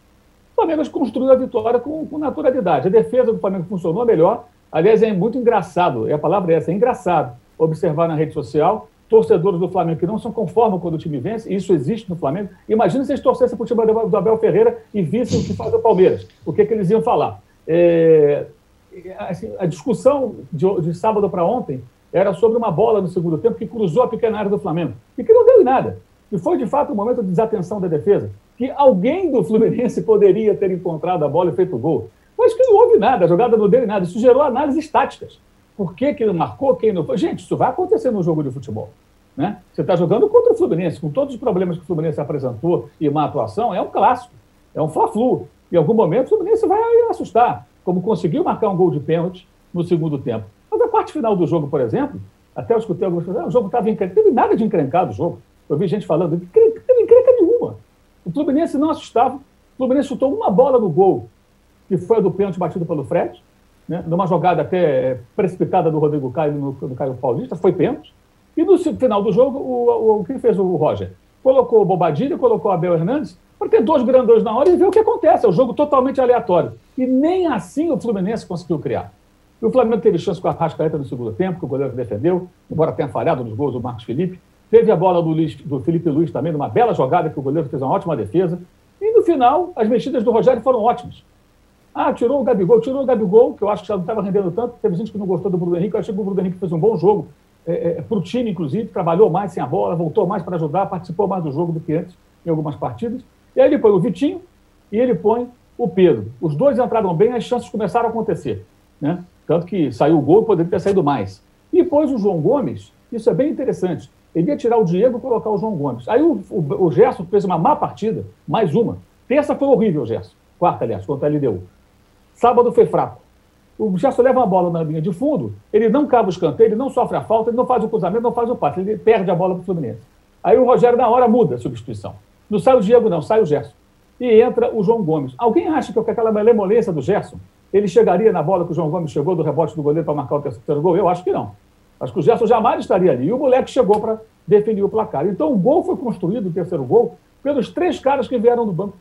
Flamengo construiu a vitória com, com, naturalidade. A defesa do Flamengo funcionou melhor. Aliás, é muito engraçado, e a palavra é essa, é engraçado observar na rede social torcedores do Flamengo que não são conformes quando o time vence, isso existe no Flamengo. Imagina se eles torcessem para o time do Abel Ferreira e vissem o que faz o Palmeiras, o que, é que eles iam falar. É, assim, a discussão de, de sábado para ontem era sobre uma bola no segundo tempo que cruzou a pequena área do Flamengo e que não deu em nada. E foi, de fato, um momento de desatenção da defesa que alguém do Fluminense poderia ter encontrado a bola e feito gol. Mas que não houve nada, a jogada não deu nada. Isso gerou análises táticas. Por que, que ele marcou, quem não foi? Gente, isso vai acontecer no jogo de futebol. Né? Você está jogando contra o Fluminense, com todos os problemas que o Fluminense apresentou e uma atuação, é um clássico, é um fla-flu. Em algum momento o Fluminense vai assustar, como conseguiu marcar um gol de pênalti no segundo tempo. Mas a parte final do jogo, por exemplo, até eu escutei alguns falando, ah, o jogo estava encrencado. Não teve nada de encrencado o jogo. Eu vi gente falando, não teve encrenca nenhuma. O Fluminense não assustava. O Fluminense chutou uma bola no gol, que foi a do pênalti batido pelo Fred, né, numa jogada até precipitada do Rodrigo Caio no, no Caio Paulista, foi pênalti. E no final do jogo, o, o, o que fez o Roger? Colocou o Bobadilha, colocou o Abel Hernandes, para ter dois grandões na hora e ver o que acontece. É um jogo totalmente aleatório. E nem assim o Fluminense conseguiu criar. E o Flamengo teve chance com a Rascaeta no segundo tempo, que o goleiro defendeu, embora tenha falhado nos gols do Marcos Felipe. Teve a bola do, Luiz, do Felipe Luiz também, numa bela jogada que o goleiro fez uma ótima defesa. E no final, as mexidas do Rogério foram ótimas. Ah, tirou o Gabigol, tirou o Gabigol, que eu acho que já não estava rendendo tanto. Teve gente que não gostou do Bruno Henrique, eu achei que o Bruno Henrique fez um bom jogo. é, é, para o time, inclusive, trabalhou mais sem a bola, voltou mais para ajudar, participou mais do jogo do que antes em algumas partidas. E aí ele põe o Vitinho e ele põe o Pedro. Os dois entraram bem, as chances começaram a acontecer. Né? Tanto que saiu o gol, poderia ter saído mais. E pôs o João Gomes, isso é bem interessante. Ele ia tirar o Diego e colocar o João Gomes. Aí o, o, o Gerson fez uma má partida, mais uma. Terça foi horrível, Gerson. Quarta, aliás, contra a LDU. Sábado foi fraco. O Gerson leva uma bola na linha de fundo, ele não cava o escanteio, ele não sofre a falta, ele não faz o cruzamento, não faz o passe, ele perde a bola para o Fluminense. Aí o Rogério, na hora, muda a substituição. Não sai o Diego, não, sai o Gerson. E entra o João Gomes. Alguém acha que com aquela malemolência do Gerson, ele chegaria na bola que o João Gomes chegou do rebote do goleiro para marcar o terceiro gol? Eu acho que não. Acho que o Gerson jamais estaria ali. E o moleque chegou para definir o placar. Então o gol foi construído, o terceiro gol, pelos três caras que vieram do banco.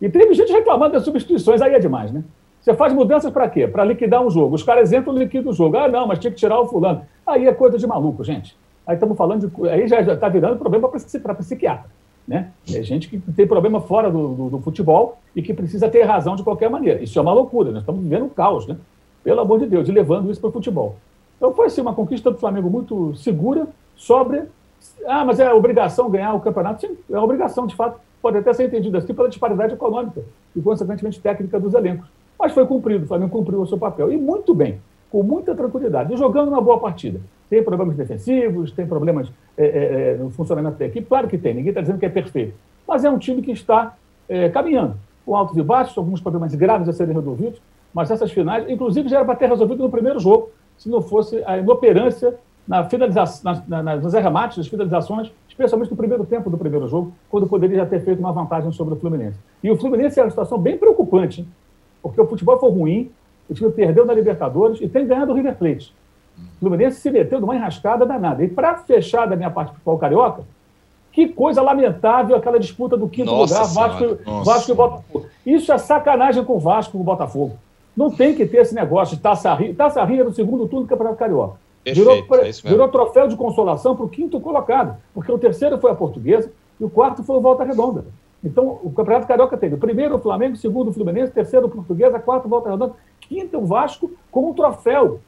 E teve gente reclamando das substituições, aí é demais, né? Você faz mudanças para quê? Para liquidar um jogo. Os caras entram e liquidam o jogo. Ah, não, mas tinha que tirar o fulano. Aí é coisa de maluco, gente. Aí estamos falando de. Aí já está virando problema para psiquiatra. Né? É gente que tem problema fora do, do, do, futebol e que precisa ter razão de qualquer maneira. Isso é uma loucura. Nós estamos vivendo um caos, né? Pelo amor de Deus, e levando isso para o futebol. Então foi assim, uma conquista do Flamengo muito segura, sóbria. Ah, mas é obrigação ganhar o campeonato? Sim, é obrigação, de fato. Pode até ser entendido assim pela disparidade econômica e, consequentemente, técnica dos elencos. Mas foi cumprido, o Flamengo cumpriu o seu papel. E muito bem, com muita tranquilidade, e jogando uma boa partida. Tem problemas defensivos, tem problemas é, é, é no funcionamento da equipe? Claro que tem, ninguém está dizendo que é perfeito. Mas é um time que está é, caminhando, com altos e baixos, alguns problemas graves a serem resolvidos, mas essas finais, inclusive, já era para ter resolvido no primeiro jogo se não fosse a inoperância na finalização, na, na, nas arremates, nas finalizações, especialmente no primeiro tempo do primeiro jogo, quando poderia já ter feito uma vantagem sobre o Fluminense. E o Fluminense é uma situação bem preocupante, hein? porque o futebol foi ruim, o time perdeu na Libertadores e tem ganhado o River Plate. O Fluminense se meteu numa enrascada danada. E para fechar da minha parte futebol carioca, que coisa lamentável aquela disputa do quinto Nossa lugar, Vasco, Vasco e Botafogo. Isso é sacanagem com o Vasco e o Botafogo. Não tem que ter esse negócio de Taça Rio. Taça Rio era o segundo turno do Campeonato Carioca. Perfeito, virou, é virou troféu de consolação para o quinto colocado, porque o terceiro foi a portuguesa e o quarto foi o Volta Redonda. Então, o Campeonato Carioca teve o primeiro o Flamengo, o segundo o Fluminense, terceiro o Portuguesa, quarto Volta Redonda, quinto o Vasco com um troféu.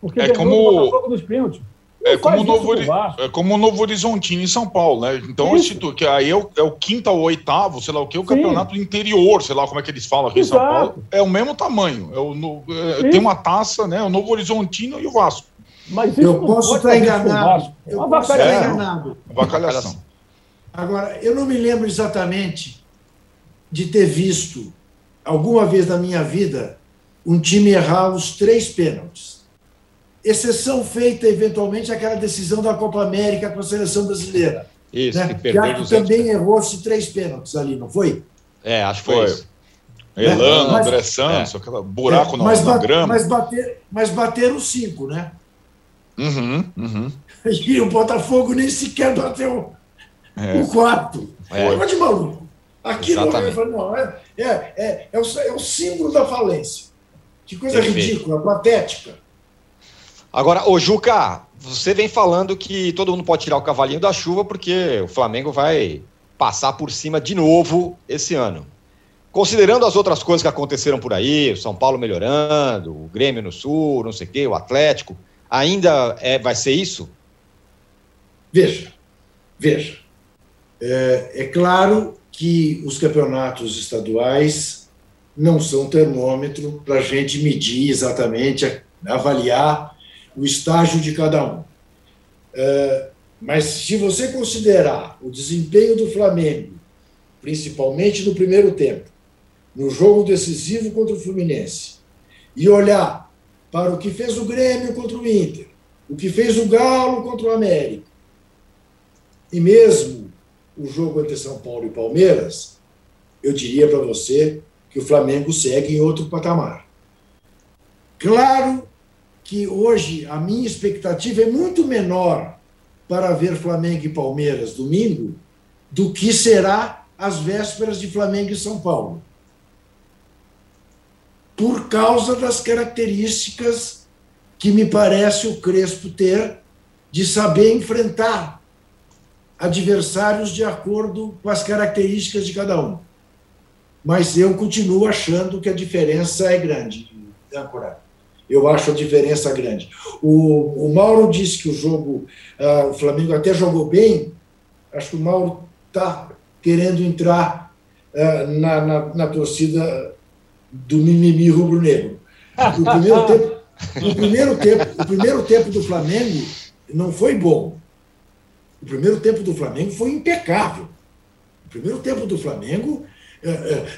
Porque é como o Botafogo nos pênaltis. É como, novo, é como o Novo Horizontino em São Paulo, né? Então, esse, que aí é o, é o quinto ou oitavo, sei lá o que, o Sim. campeonato interior, sei lá como é que eles falam aqui Exato. em São Paulo, é o mesmo tamanho. É o, no, é, tem uma taça, né? O Novo Horizontino e o Vasco. Mas eu posso estar enganado. Eu posso estar enganado. Avacalhação. Agora, eu não me lembro exatamente de ter visto alguma vez na minha vida um time errar os três pênaltis exceção feita eventualmente aquela decisão da Copa América com a seleção brasileira. Isso, né? que perdeu que também errou-se três pênaltis ali, não foi? É, acho que foi, foi. isso. Elano, mas, André Santos, é. aquele buraco é, na, mas, na grama. Mas, bater, mas bateram cinco, né? Uhum, uhum. E o Botafogo nem sequer bateu é. o quarto. É. Foi de maluco. Aquilo não, é, é, é, é, o, é o símbolo da falência. Que coisa Perfeito. ridícula, patética. Agora, ô Juca, você vem falando que todo mundo pode tirar o cavalinho da chuva porque o Flamengo vai passar por cima de novo esse ano. Considerando as outras coisas que aconteceram por aí, o São Paulo melhorando, o Grêmio no Sul, não sei o quê, o Atlético, ainda é, vai ser isso? Veja, veja. É, é claro que os campeonatos estaduais não são termômetro para a gente medir exatamente, avaliar o estágio de cada um. É, mas se você considerar o desempenho do Flamengo, principalmente no primeiro tempo, no jogo decisivo contra o Fluminense, e olhar para o que fez o Grêmio contra o Inter, o que fez o Galo contra o América, e mesmo o jogo entre São Paulo e Palmeiras, eu diria para você que o Flamengo segue em outro patamar. Claro que hoje a minha expectativa é muito menor para ver Flamengo e Palmeiras domingo do que será as vésperas de Flamengo e São Paulo. Por causa das características que me parece o Crespo ter de saber enfrentar adversários de acordo com as características de cada um. Mas eu continuo achando que a diferença é grande, Âncora. Eu acho a diferença grande. O, o Mauro disse que o jogo, uh, o Flamengo até jogou bem, acho que o Mauro está querendo entrar uh, na, na, na, torcida do mimimi rubro-negro. O primeiro tempo, o primeiro tempo, o primeiro tempo do Flamengo não foi bom. O primeiro tempo do Flamengo foi impecável. O primeiro tempo do Flamengo,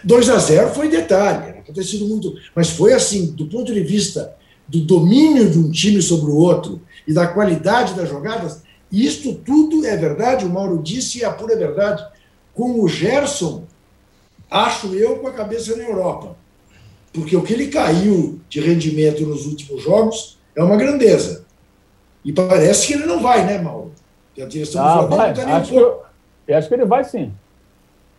2 a 0 foi detalhe, era muito. Mas foi assim, do ponto de vista do domínio de um time sobre o outro e da qualidade das jogadas, isto tudo é verdade, o Mauro disse e é a pura verdade. Com o Gerson, acho eu, com a cabeça na Europa. Porque o que ele caiu de rendimento nos últimos jogos é uma grandeza. E parece que ele não vai, né, Mauro? A direção ah, do Flamengo vai. Tá acho, eu acho que ele vai sim.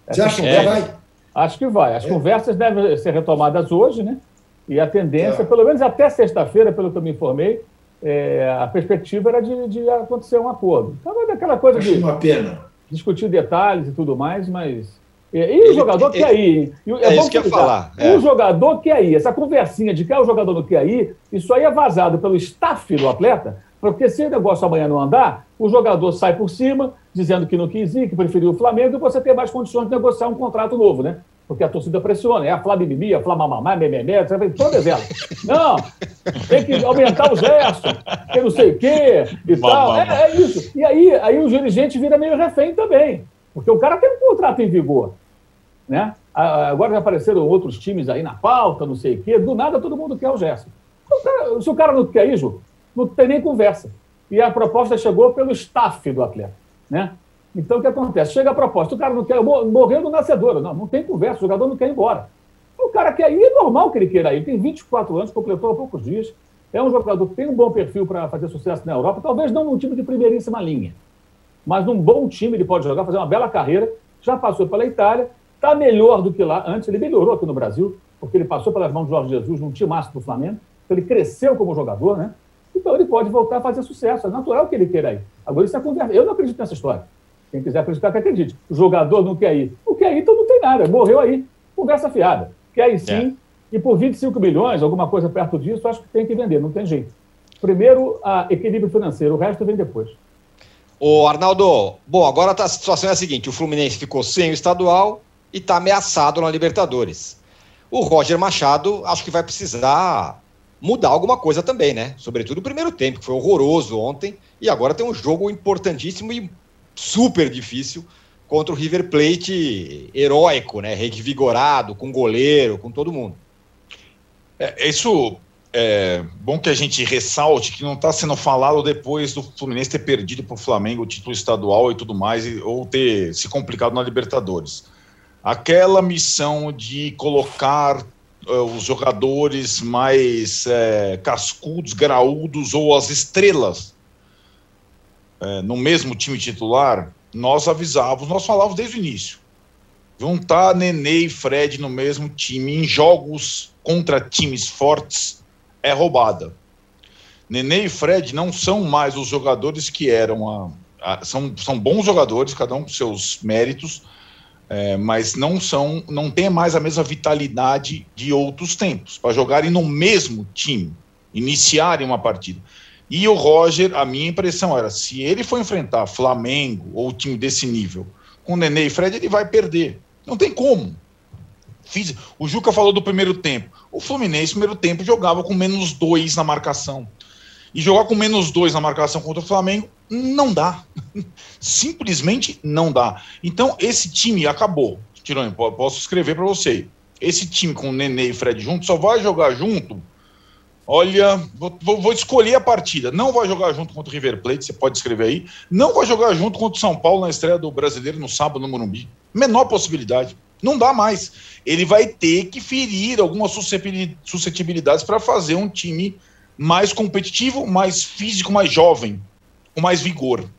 Você acha que é. vai? Acho que vai. As é. conversas devem ser retomadas hoje, né? E a tendência, é. pelo menos até sexta-feira, pelo que eu me informei, é, a perspectiva era de, de, acontecer um acordo. Então, é aquela coisa Acho de. uma pena. Discutir detalhes e tudo mais, mas. E, e o jogador ele, quer ir. É, é isso que eu ia falar. É. O jogador quer ir. Essa conversinha de que ah, o jogador não quer ir, isso aí é vazado pelo staff do atleta, porque se o negócio amanhã não andar, o jogador sai por cima, dizendo que não quis ir, que preferiu o Flamengo, e você tem mais condições de negociar um contrato novo, né? Porque a torcida pressiona. É a Flamimimi, a Flamamamá, Mememé, todas elas. Não, tem que aumentar o gesto, que não sei o quê e tal. É, é, isso. E aí, aí o dirigente vira meio refém também, porque o cara tem um contrato em vigor. Né? Agora já apareceram outros times aí na pauta, não sei o quê. Do nada todo mundo quer o gesto. Se o cara não quer Ju, não tem nem conversa. E a proposta chegou pelo staff do atleta. Né? Então, o que acontece? Chega a proposta, o cara não quer, morreu no nascedor. Não, não tem conversa, o jogador não quer ir embora. O cara quer ir, é normal que ele queira ir. Ele tem 24 anos, completou há poucos dias. É um jogador que tem um bom perfil para fazer sucesso na Europa, talvez não num time de primeiríssima linha, mas num bom time ele pode jogar, fazer uma bela carreira. Já passou pela Itália, está melhor do que lá. Antes ele melhorou aqui no Brasil, porque ele passou pelas mãos de Jorge Jesus num time máximo do Flamengo. Então ele cresceu como jogador, né? Então ele pode voltar a fazer sucesso. É natural que ele queira ir. Agora isso é conversa. Eu não acredito nessa história. Quem quiser acreditar, que acredite. O jogador não quer ir. Não quer ir, então não tem nada. Morreu aí. Conversa fiada. Quer ir sim. É. E por 25 milhões, alguma coisa perto disso, acho que tem que vender. Não tem jeito. Primeiro, a equilíbrio financeiro. O resto vem depois. Ô, Arnaldo, bom, agora tá, a situação é a seguinte: o Fluminense ficou sem o estadual e está ameaçado na Libertadores. O Roger Machado acho que vai precisar mudar alguma coisa também, né? Sobretudo o primeiro tempo, que foi horroroso ontem, e agora tem um jogo importantíssimo e super difícil contra o River Plate heróico, né? Revigorado, com goleiro, com todo mundo. É, isso é bom que a gente ressalte que não está sendo falado depois do Fluminense ter perdido para o Flamengo o título estadual e tudo mais, ou ter se complicado na Libertadores. Aquela missão de colocar uh, os jogadores mais uh, cascudos, graúdos ou as estrelas é, no mesmo time titular, nós avisávamos, nós falávamos desde o início. Juntar Nenê e Fred no mesmo time em jogos contra times fortes é roubada. Nenê e Fred não são mais os jogadores que eram. A, a, são, são bons jogadores, cada um com seus méritos, é, mas não são, não tem mais a mesma vitalidade de outros tempos para jogarem no mesmo time, iniciarem uma partida. E o Roger, a minha impressão era, se ele for enfrentar Flamengo ou time desse nível com Nenê e Fred, ele vai perder. Não tem como. O Juca falou do primeiro tempo. O Fluminense, no primeiro tempo, jogava com menos dois na marcação. E jogar com menos dois na marcação contra o Flamengo não dá. Simplesmente não dá. Então, esse time acabou. Tirone, posso escrever para você. Esse time com Nenê e Fred junto só vai jogar junto Olha, vou, vou, escolher a partida. Não vai jogar junto contra o River Plate, você pode escrever aí. Não vai jogar junto contra o São Paulo na estreia do Brasileiro no sábado no Morumbi. Menor possibilidade. Não dá mais. Ele vai ter que ferir algumas suscetibilidades para fazer um time mais competitivo, mais físico, mais jovem, com mais vigor.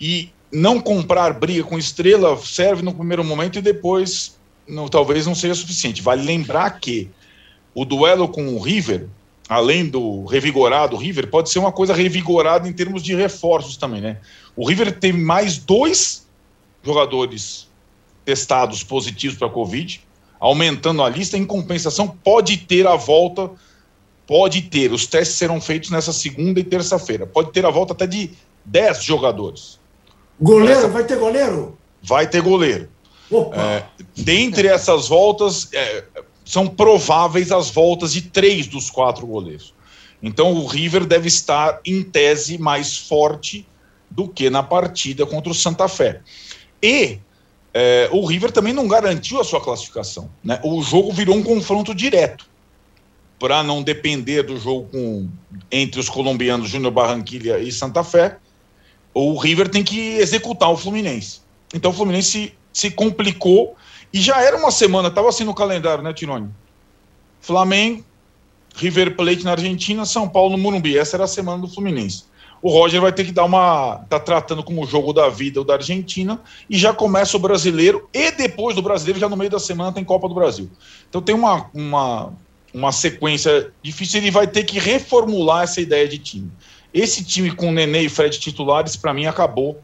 E não comprar briga com estrela serve no primeiro momento e depois não, talvez não seja suficiente. Vale lembrar que o duelo com o River além do revigorado River, pode ser uma coisa revigorada em termos de reforços também, né? O River tem mais dois jogadores testados positivos para a Covid, aumentando a lista, em compensação, pode ter a volta pode ter, os testes serão feitos nessa segunda e terça-feira, pode ter a volta até de 10 jogadores. Goleiro? Essa... Vai ter goleiro? Vai ter goleiro. É, dentre essas voltas, é, são prováveis as voltas de três dos quatro goleiros. Então o River deve estar, em tese, mais forte do que na partida contra o Santa Fé. E é, o River também não garantiu a sua classificação. Né? O jogo virou um confronto direto. Para não depender do jogo com, entre os colombianos Júnior Barranquilha e Santa Fé, o River tem que executar o Fluminense. Então o Fluminense se, se complicou e já era uma semana, estava assim no calendário, né, Tironi? Flamengo, River Plate na Argentina, São Paulo no Morumbi. Essa era a semana do Fluminense o Roger vai ter que dar uma. tá tratando como o jogo da vida o da Argentina, e já começa o brasileiro, e depois do brasileiro, já no meio da semana, tem Copa do Brasil. Então tem uma, uma, uma sequência difícil, ele vai ter que reformular essa ideia de time. Esse time com Nenê e Fred titulares, para mim, acabou.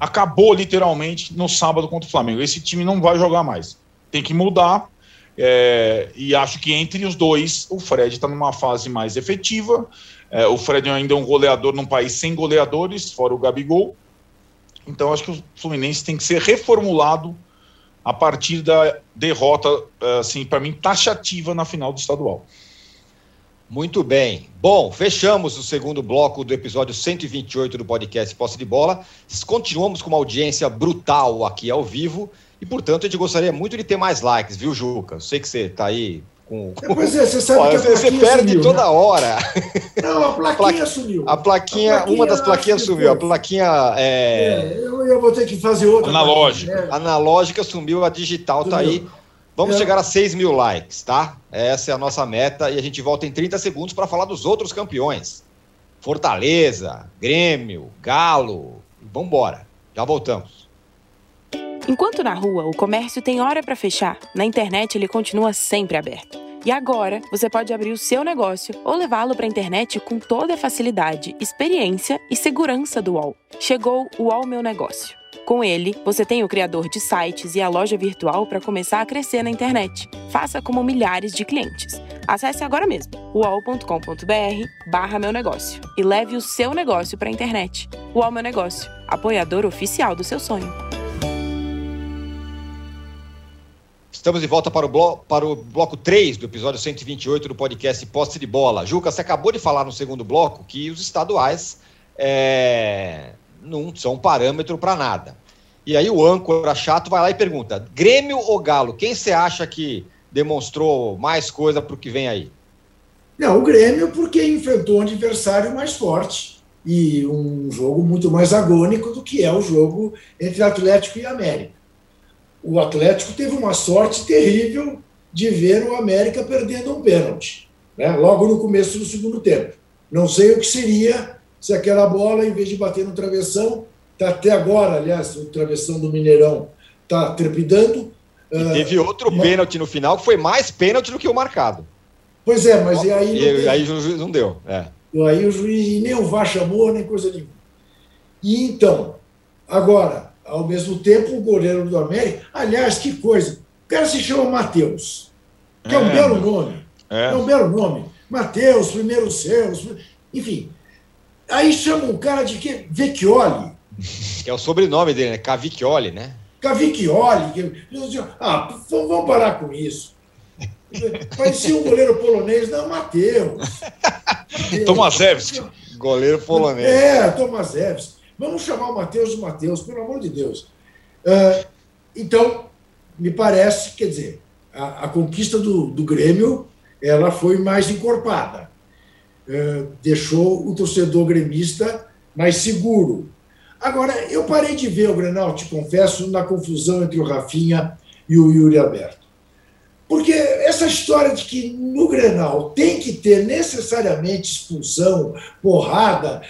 Acabou literalmente no sábado contra o Flamengo. Esse time não vai jogar mais. Tem que mudar. É, e acho que entre os dois, o Fred está numa fase mais efetiva. É, o Fred ainda é um goleador num país sem goleadores, fora o Gabigol. Então acho que o Fluminense tem que ser reformulado a partir da derrota, é, assim, para mim, taxativa na final do estadual. Muito bem. Bom, fechamos o segundo bloco do episódio 128 do podcast Posse de Bola. Continuamos com uma audiência brutal aqui ao vivo e, portanto, a gente gostaria muito de ter mais likes, viu, Juca? Eu sei que você está aí com. Pois é, você sabe Olha, que a você perde sumiu, toda né? hora. Não, a plaquinha sumiu. A plaquinha, a plaquinha uma das plaquinhas sumiu. A plaquinha. É... é eu, eu, vou ter que fazer outra. Analógica. Né? Analógica sumiu, a digital está aí. Vamos é. chegar a 6 mil likes, tá? Essa é a nossa meta e a gente volta em 30 segundos para falar dos outros campeões. Fortaleza, Grêmio, Galo. Vambora. Já voltamos. Enquanto na rua o comércio tem hora para fechar, na internet ele continua sempre aberto. E agora você pode abrir o seu negócio ou levá-lo para a internet com toda a facilidade, experiência e segurança do UOL. Chegou o UOL Meu Negócio. Com ele, você tem o criador de sites e a loja virtual para começar a crescer na internet. Faça como milhares de clientes. Acesse agora mesmo uol.com.br barra meu negócio e leve o seu negócio para a internet. UOL Meu Negócio, apoiador oficial do seu sonho. Estamos de volta para o, bloco, para o bloco 3 do episódio 128 do podcast Posse de Bola. Juca, você acabou de falar no segundo bloco que os estaduais é, não são parâmetro para nada. E aí o âncora chato vai lá e pergunta: Grêmio ou Galo? Quem você acha que demonstrou mais coisa para o que vem aí? Não, o Grêmio, porque enfrentou um adversário mais forte e um jogo muito mais agônico do que é o jogo entre Atlético e América o Atlético teve uma sorte terrível de ver o América perdendo um pênalti, né? logo no começo do segundo tempo. Não sei o que seria se aquela bola, em vez de bater no travessão, está até agora, aliás, o travessão do Mineirão está trepidando. E uh, teve outro pênalti no final que foi mais pênalti do que o marcado. Pois é, mas e aí. E, aí o juiz não deu. É. Aí o juiz nem o VAR chamou, nem coisa nenhuma. E então, agora, ao mesmo tempo, o goleiro do América. Aliás, que coisa! O cara se chama Matheus, que é, um é, belo nome. É. é um belo nome. Matheus, primeiro seus, enfim. Aí chama um cara de quê? Vecchioli. Que é o sobrenome dele, né? Cavicchioli, né? Cavicchioli. Ah, vamos parar com isso. Parecia um goleiro polonês. Não, Matheus. Tomaszewski. Goleiro polonês. É, Tomaszewski. Vamos chamar o Mateus de Mateus, pelo amor de Deus. Uh, então, me parece, quer dizer, a, a conquista do, do, Grêmio ela foi mais encorpada. Uh, deixou o torcedor gremista mais seguro. Agora, eu parei de ver o Grenal, te confesso, na confusão entre o Rafinha e o Yuri Aberto. Porque essa história de que no Grenal tem que ter necessariamente expulsão, porrada,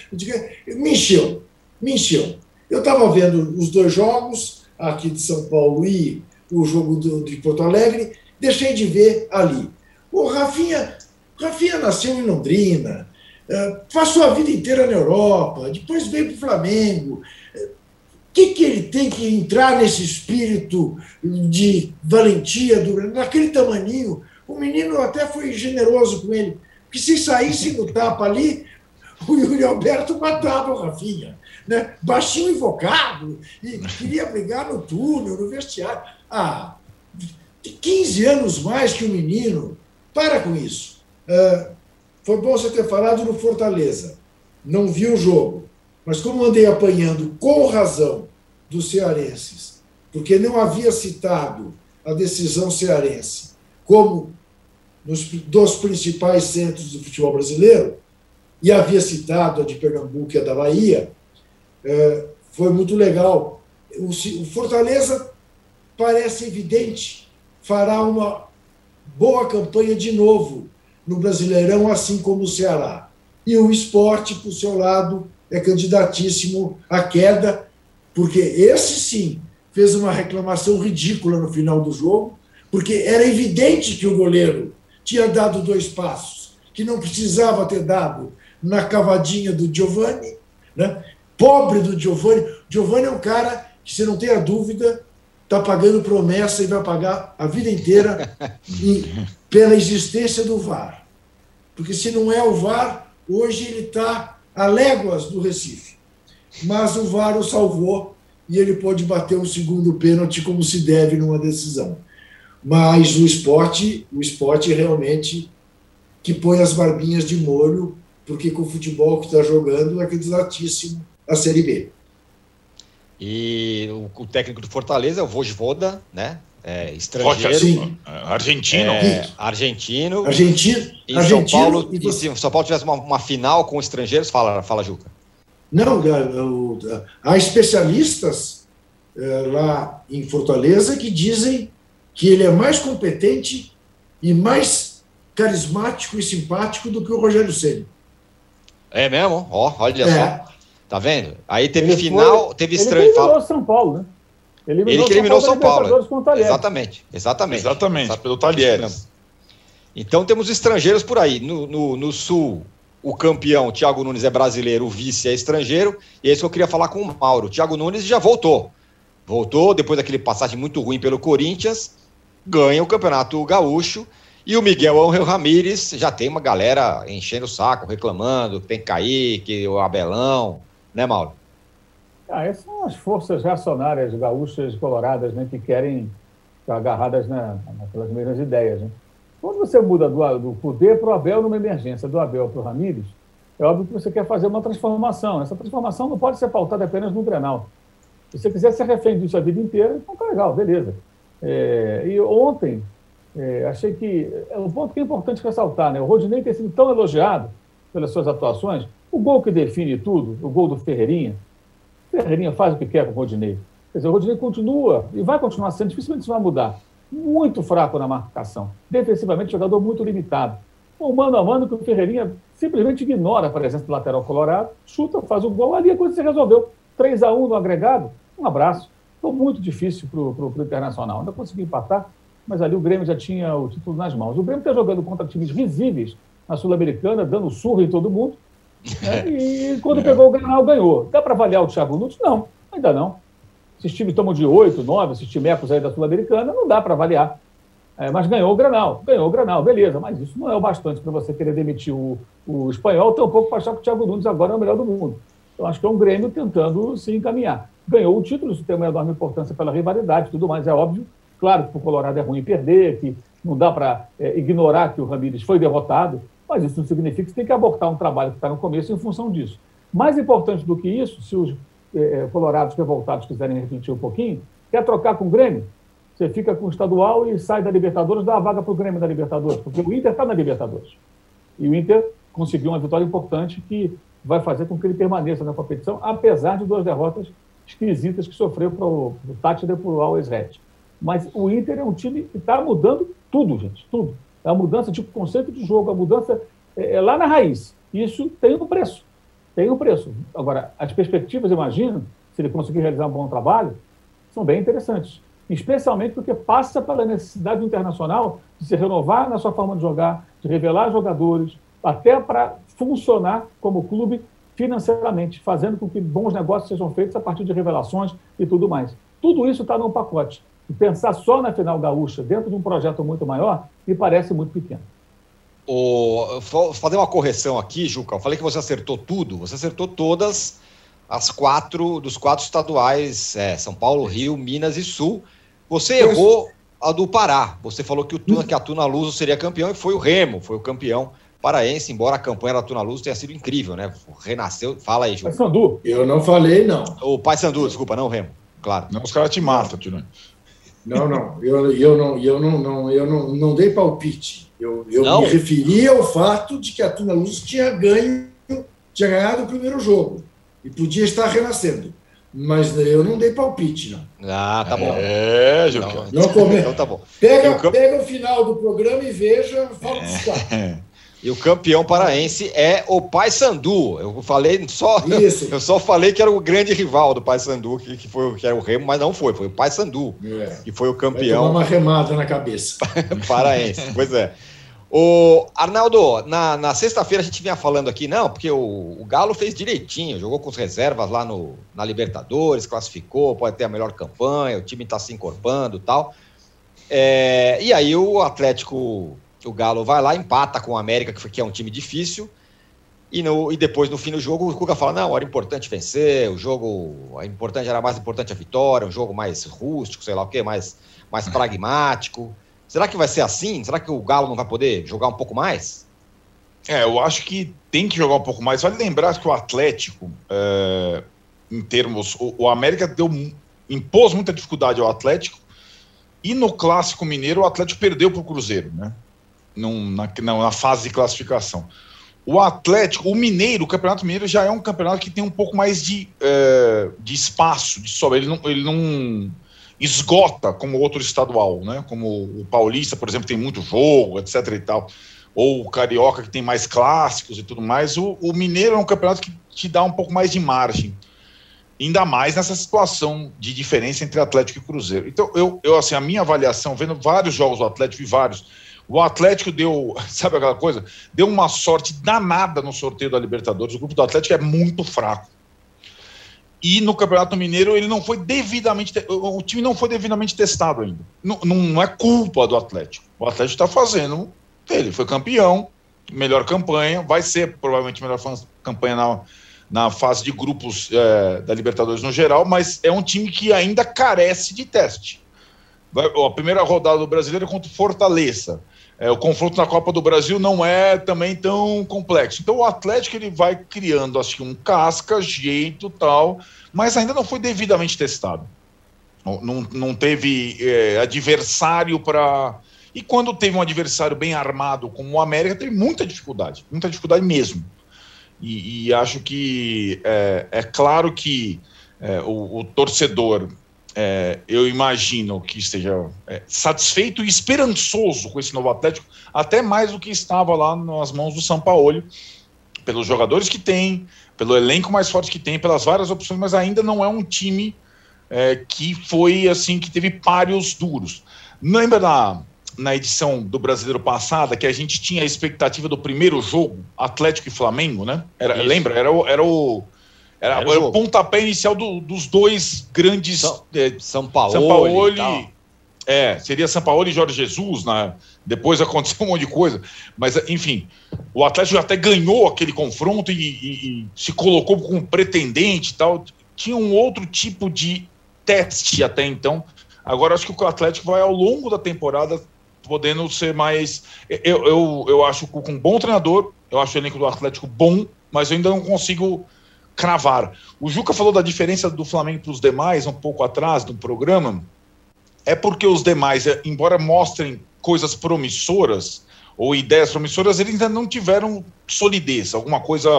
me encheu me encheu. Eu estava vendo os dois jogos, aqui de São Paulo e o jogo do, de Porto Alegre, deixei de ver ali. O Rafinha, Rafinha nasceu em Londrina, é, passou a vida inteira na Europa, depois veio para o Flamengo. O é, que, que ele tem que entrar nesse espírito de valentia, do, naquele tamaninho? O menino até foi generoso com ele. Porque se saísse no tapa ali, o Yuri Alberto matava o Rafinha. Né? Baixinho invocado, e queria brigar no túnel, no vestiário. Ah, 15 anos mais que o menino. Para com isso. Uh, foi bom você ter falado no Fortaleza. Não vi o jogo. Mas como andei apanhando com razão dos cearenses, porque não havia citado a decisão cearense como nos dos principais centros do futebol brasileiro, e havia citado a de Pernambuco e a da Bahia, é, foi muito legal. O, o Fortaleza parece evidente, fará uma boa campanha de novo no Brasileirão, assim como o Ceará. E o esporte, por seu lado, é candidatíssimo à queda, porque esse sim fez uma reclamação ridícula no final do jogo, porque era evidente que o goleiro tinha dado dois passos, que não precisava ter dado na cavadinha do Giovanni, né? pobre do Giovanni. Giovanni é um cara que, você não tem a dúvida, está pagando promessa e vai pagar a vida inteira pela existência do VAR. Porque se não é o VAR, hoje ele está a léguas do Recife. Mas o VAR o salvou e ele pode bater um segundo pênalti como se deve numa decisão. Mas o esporte, o esporte realmente que põe as barbinhas de molho, porque com o futebol que está jogando é candidatíssimo à Série B. E o, o, técnico do Fortaleza é o Vojvoda, né? É, estrangeiro. Sim. Argentino. É, argentino. Argentino. E argentino, São Paulo, e, você... se São Paulo tivesse uma, uma, final com estrangeiros, fala, fala Juca. Não, há especialistas é, lá em Fortaleza que dizem que ele é mais competente e mais carismático e simpático do que o Rogério Ceni. É mesmo? Ó, olha é. só. Tá vendo? Aí teve ele final, foi, teve estranho. Ele eliminou São Paulo, né? Ele, ele que eliminou São Paulo. São Paulo. Exatamente, exatamente. Exatamente, pelo Talheres. Então temos estrangeiros por aí. No, no, no, Sul, o campeão, Thiago Nunes, é brasileiro, o vice é estrangeiro. E é isso que eu queria falar com o Mauro. O Thiago Nunes já voltou. Voltou depois daquele passagem muito ruim pelo Corinthians, ganha o Campeonato Gaúcho. E o Miguel Angel Ramírez já tem uma galera enchendo o saco, reclamando, tem Kaique, o Abelão né, Mauro? Ah, são as forças reacionárias gaúchas coloradas né, que querem estar agarradas na, naquelas mesmas ideias. Né? Quando você muda do, do poder para o Abel numa emergência, do Abel para o Ramírez, é óbvio que você quer fazer uma transformação. Essa transformação não pode ser pautada apenas no Grenal. Se você quiser ser refém disso a vida inteira, então tá legal, beleza. É, e ontem, é, achei que. É um ponto que é importante ressaltar, né? O Rodinei ter sido tão elogiado pelas suas atuações, o gol que define tudo, o gol do Ferreirinha, Ferreirinha faz o que quer com o Rodinei. Quer dizer, o Rodinei continua e vai continuar sendo, dificilmente isso vai mudar. Muito fraco na marcação. Defensivamente, jogador muito limitado. Um mano a mano que o Ferreirinha simplesmente ignora a presença do lateral colorado, chuta, faz o gol, ali a coisa se resolveu. 3 a 1 no agregado, um abraço. Foi muito difícil para o Internacional. Ainda conseguiu empatar, mas ali o Grêmio já tinha o título nas mãos. O Grêmio está jogando contra times risíveis na Sul-Americana, dando surra em todo mundo. Né? E quando é. pegou o Granal, ganhou. Dá para avaliar o Thiago Nunes? Não, ainda não. Esses times tomam de 8, 9, esses timecos aí da Sul-Americana, não dá para avaliar. É, mas ganhou o Granal, ganhou o Granal, beleza, mas isso não é o bastante para você querer demitir o, o espanhol, tampouco para achar que o Thiago Nunes agora é o melhor do mundo. Então, acho que é um Grêmio tentando se encaminhar. Ganhou o título, isso tem uma enorme importância pela rivalidade tudo mais, é óbvio. Claro que para o Colorado é ruim perder, que não dá para é, ignorar que o Ramírez foi derrotado, mas isso não significa que você tem que abortar um trabalho que está no começo em função disso. Mais importante do que isso, se os eh, eh, colorados revoltados quiserem refletir um pouquinho, quer trocar com o Grêmio? Você fica com o estadual e sai da Libertadores, dá a vaga para o Grêmio da Libertadores, porque o Inter está na Libertadores. E o Inter conseguiu uma vitória importante que vai fazer com que ele permaneça na competição, apesar de duas derrotas esquisitas que sofreu para o Tátira e para o Always. Mas o Inter é um time que está mudando tudo, gente, tudo a mudança de conceito de jogo, a mudança é, é, lá na raiz. Isso tem um preço. Tem um preço. Agora, as perspectivas, imagino, se ele conseguir realizar um bom trabalho, são bem interessantes. Especialmente porque passa pela necessidade internacional de se renovar na sua forma de jogar, de revelar jogadores, até para funcionar como clube financeiramente, fazendo com que bons negócios sejam feitos a partir de revelações e tudo mais. Tudo isso está num pacote. E pensar só na final gaúcha dentro de um projeto muito maior me parece muito pequeno. O, vou fazer uma correção aqui, Juca. Eu falei que você acertou tudo. Você acertou todas as quatro dos quatro estaduais: é, São Paulo, Rio, Minas e Sul. Você errou a do Pará. Você falou que o Tuna, que a Tuna Luso seria campeão e foi o Remo, foi o campeão paraense, embora a campanha da Tuna Luz tenha sido incrível, né? Renasceu. Fala aí, Ju. Sandu. Eu não falei, não. O Pai Sandu, desculpa, não o Remo. Claro. Não, os caras te matam, Tirone. Não, não. Eu, eu, não, eu, não, não, eu não, não dei palpite. Eu, eu não? me referi ao fato de que a Tuna Luz tinha ganho, tinha ganhado o primeiro jogo e podia estar renascendo. Mas eu não dei palpite, não. Ah, tá bom. É, Ju. Não, não come... Então tá bom. Pega, pega o final do programa e veja, fala dos é. E o campeão paraense é o Paysandu. Eu falei só, Isso. eu só falei que era o grande rival do Paysandu, que, que foi que era o Remo, mas não foi, foi o Paysandu é. que foi o campeão. uma remada na cabeça. paraense, pois é. O Arnaldo, na, na sexta-feira a gente vinha falando aqui, não, porque o, o, Galo fez direitinho, jogou com as reservas lá no, na Libertadores, classificou, pode ter a melhor campanha, o time está se encorpando e tal. É, e aí o Atlético o Galo vai lá, empata com o América, que é um time difícil, e, no, e depois, no fim do jogo, o Cuca fala: não, era importante vencer, o jogo, importante, era mais importante a vitória, um jogo mais rústico, sei lá o quê, mais, mais é. pragmático. Será que vai ser assim? Será que o Galo não vai poder jogar um pouco mais? É, eu acho que tem que jogar um pouco mais. Vale lembrar que o Atlético, é, em termos. O, o América deu, impôs muita dificuldade ao Atlético, e no Clássico Mineiro o Atlético perdeu para o Cruzeiro, né? Num, na, na fase de classificação. O Atlético, o Mineiro, o Campeonato Mineiro já é um campeonato que tem um pouco mais de, é, de espaço, de sobra. Ele não, ele não esgota como outro estadual, né? Como o Paulista, por exemplo, tem muito jogo, etc. e tal. Ou o Carioca, que tem mais clássicos e tudo mais. O, o Mineiro é um campeonato que te dá um pouco mais de margem. Ainda mais nessa situação de diferença entre Atlético e Cruzeiro. Então, eu, eu assim, a minha avaliação, vendo vários jogos do Atlético e vários o Atlético deu, sabe aquela coisa? Deu uma sorte danada no sorteio da Libertadores. O grupo do Atlético é muito fraco. E no Campeonato Mineiro ele não foi devidamente. O time não foi devidamente testado ainda. Não, não é culpa do Atlético. O Atlético está fazendo. Ele foi campeão, melhor campanha, vai ser provavelmente melhor campanha na, na fase de grupos é, da Libertadores no geral, mas é um time que ainda carece de teste. Vai, a primeira rodada do brasileiro é contra o Fortaleza. É, o confronto na Copa do Brasil não é também tão complexo. Então o Atlético ele vai criando que um casca, jeito tal, mas ainda não foi devidamente testado. Não, não teve é, adversário para. E quando teve um adversário bem armado como o América, teve muita dificuldade, muita dificuldade mesmo. E, e acho que é, é claro que é, o, o torcedor é, eu imagino que esteja é, satisfeito e esperançoso com esse novo Atlético, até mais do que estava lá nas mãos do São Paulo, pelos jogadores que tem, pelo elenco mais forte que tem, pelas várias opções, mas ainda não é um time é, que foi assim, que teve páreos duros. Lembra na, na edição do brasileiro passada que a gente tinha a expectativa do primeiro jogo, Atlético e Flamengo, né? Era, lembra? Era o, era o era, era o pontapé inicial do, dos dois grandes. São, é, São Paulo. São Paulo e, é, seria São Paulo e Jorge Jesus, né? Depois aconteceu um monte de coisa. Mas, enfim, o Atlético até ganhou aquele confronto e, e, e se colocou como pretendente e tal. Tinha um outro tipo de teste até então. Agora acho que o Atlético vai ao longo da temporada podendo ser mais. Eu, eu, eu acho que com um bom treinador, eu acho o elenco do Atlético bom, mas eu ainda não consigo cravar. O Juca falou da diferença do Flamengo para os demais um pouco atrás do programa. É porque os demais, é, embora mostrem coisas promissoras ou ideias promissoras, eles ainda não tiveram solidez, alguma coisa,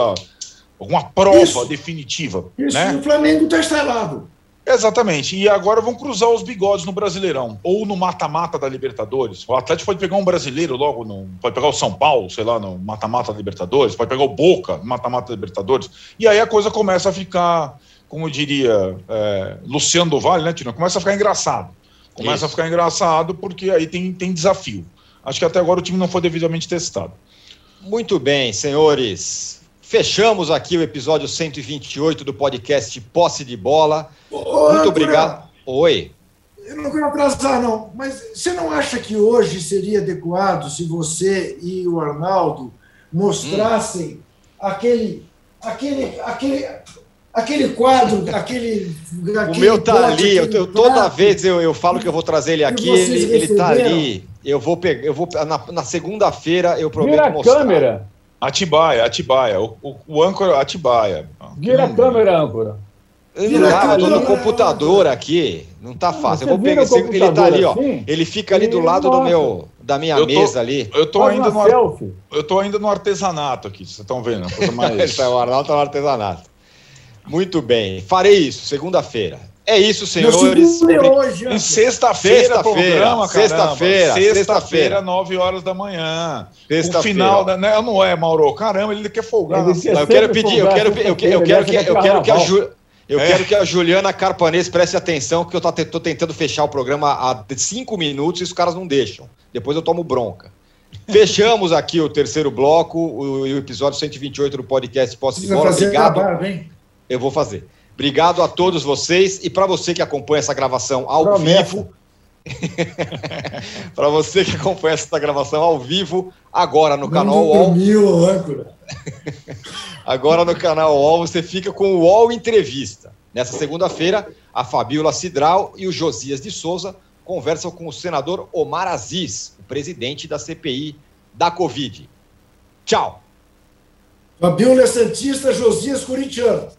alguma prova isso, definitiva. Isso, né? o Flamengo está instalado. Exatamente. E agora vão cruzar os bigodes no Brasileirão ou no mata-mata da Libertadores. O Atlético pode pegar um brasileiro logo, no, pode pegar o São Paulo, sei lá, no mata-mata da Libertadores, pode pegar o Boca no mata-mata da Libertadores. E aí a coisa começa a ficar, como diria é, Luciano do Vale, né, Tino? Começa a ficar engraçado. Começa Isso. a ficar engraçado porque aí tem, tem desafio. Acho que até agora o time não foi devidamente testado. Muito bem, senhores. Fechamos aqui o episódio 128 do podcast Posse de Bola. Ô, Muito obrigado. Oi. eu não quero atrasar, não, mas você não acha que hoje seria adequado se você e o Arnaldo mostrassem hum. aquele, aquele, aquele, aquele quadro, aquele. aquele o meu tá ali, eu, toda vez eu, eu falo que eu vou trazer ele aqui, ele, ele tá ali. Eu vou pegar, eu vou na, na segunda-feira eu prometo Vira mostrar. a câmera. Atibaia, Atibaia, o, o, o âncora Atibaia. Vira a câmera, âncora. Tá, eu tô no computador aqui. Não tá fácil. Eu vou pegar. Ele tá ali, ó. Assim? Ele fica ali do lado do meu, da minha tô, mesa ali. Eu tô ainda no Eu tô ainda no artesanato aqui, vocês estão vendo? Coisa mais... o Arnaldo tá no artesanato. Muito bem. Farei isso, segunda-feira. É isso, senhores. É hoje, em sexta-feira, sexta-feira, sexta-feira, sexta-feira, nove horas da manhã. O final, da, né? Não é, Mauro? Caramba, ele quer folgar. Ele eu quero pedir, eu quero, eu quero, eu quero que, eu quero que a Ju, eu é. quero que a Juliana Carpanês preste atenção, que eu estou tentando fechar o programa há cinco minutos e os caras não deixam. Depois eu tomo bronca. Fechamos aqui o terceiro bloco, o, o episódio 128 do podcast Posse de Bola. Obrigado. Eu vou fazer. Obrigado a todos vocês e para você que acompanha essa gravação ao Promessa. vivo. para você que acompanha essa gravação ao vivo, agora no canal UOL. agora no canal UOL você fica com o UOL Entrevista. Nessa segunda-feira, a Fabiola Cidral e o Josias de Souza conversam com o senador Omar Aziz, o presidente da CPI da Covid. Tchau. Fabiola é Santista, Josias Corintiano.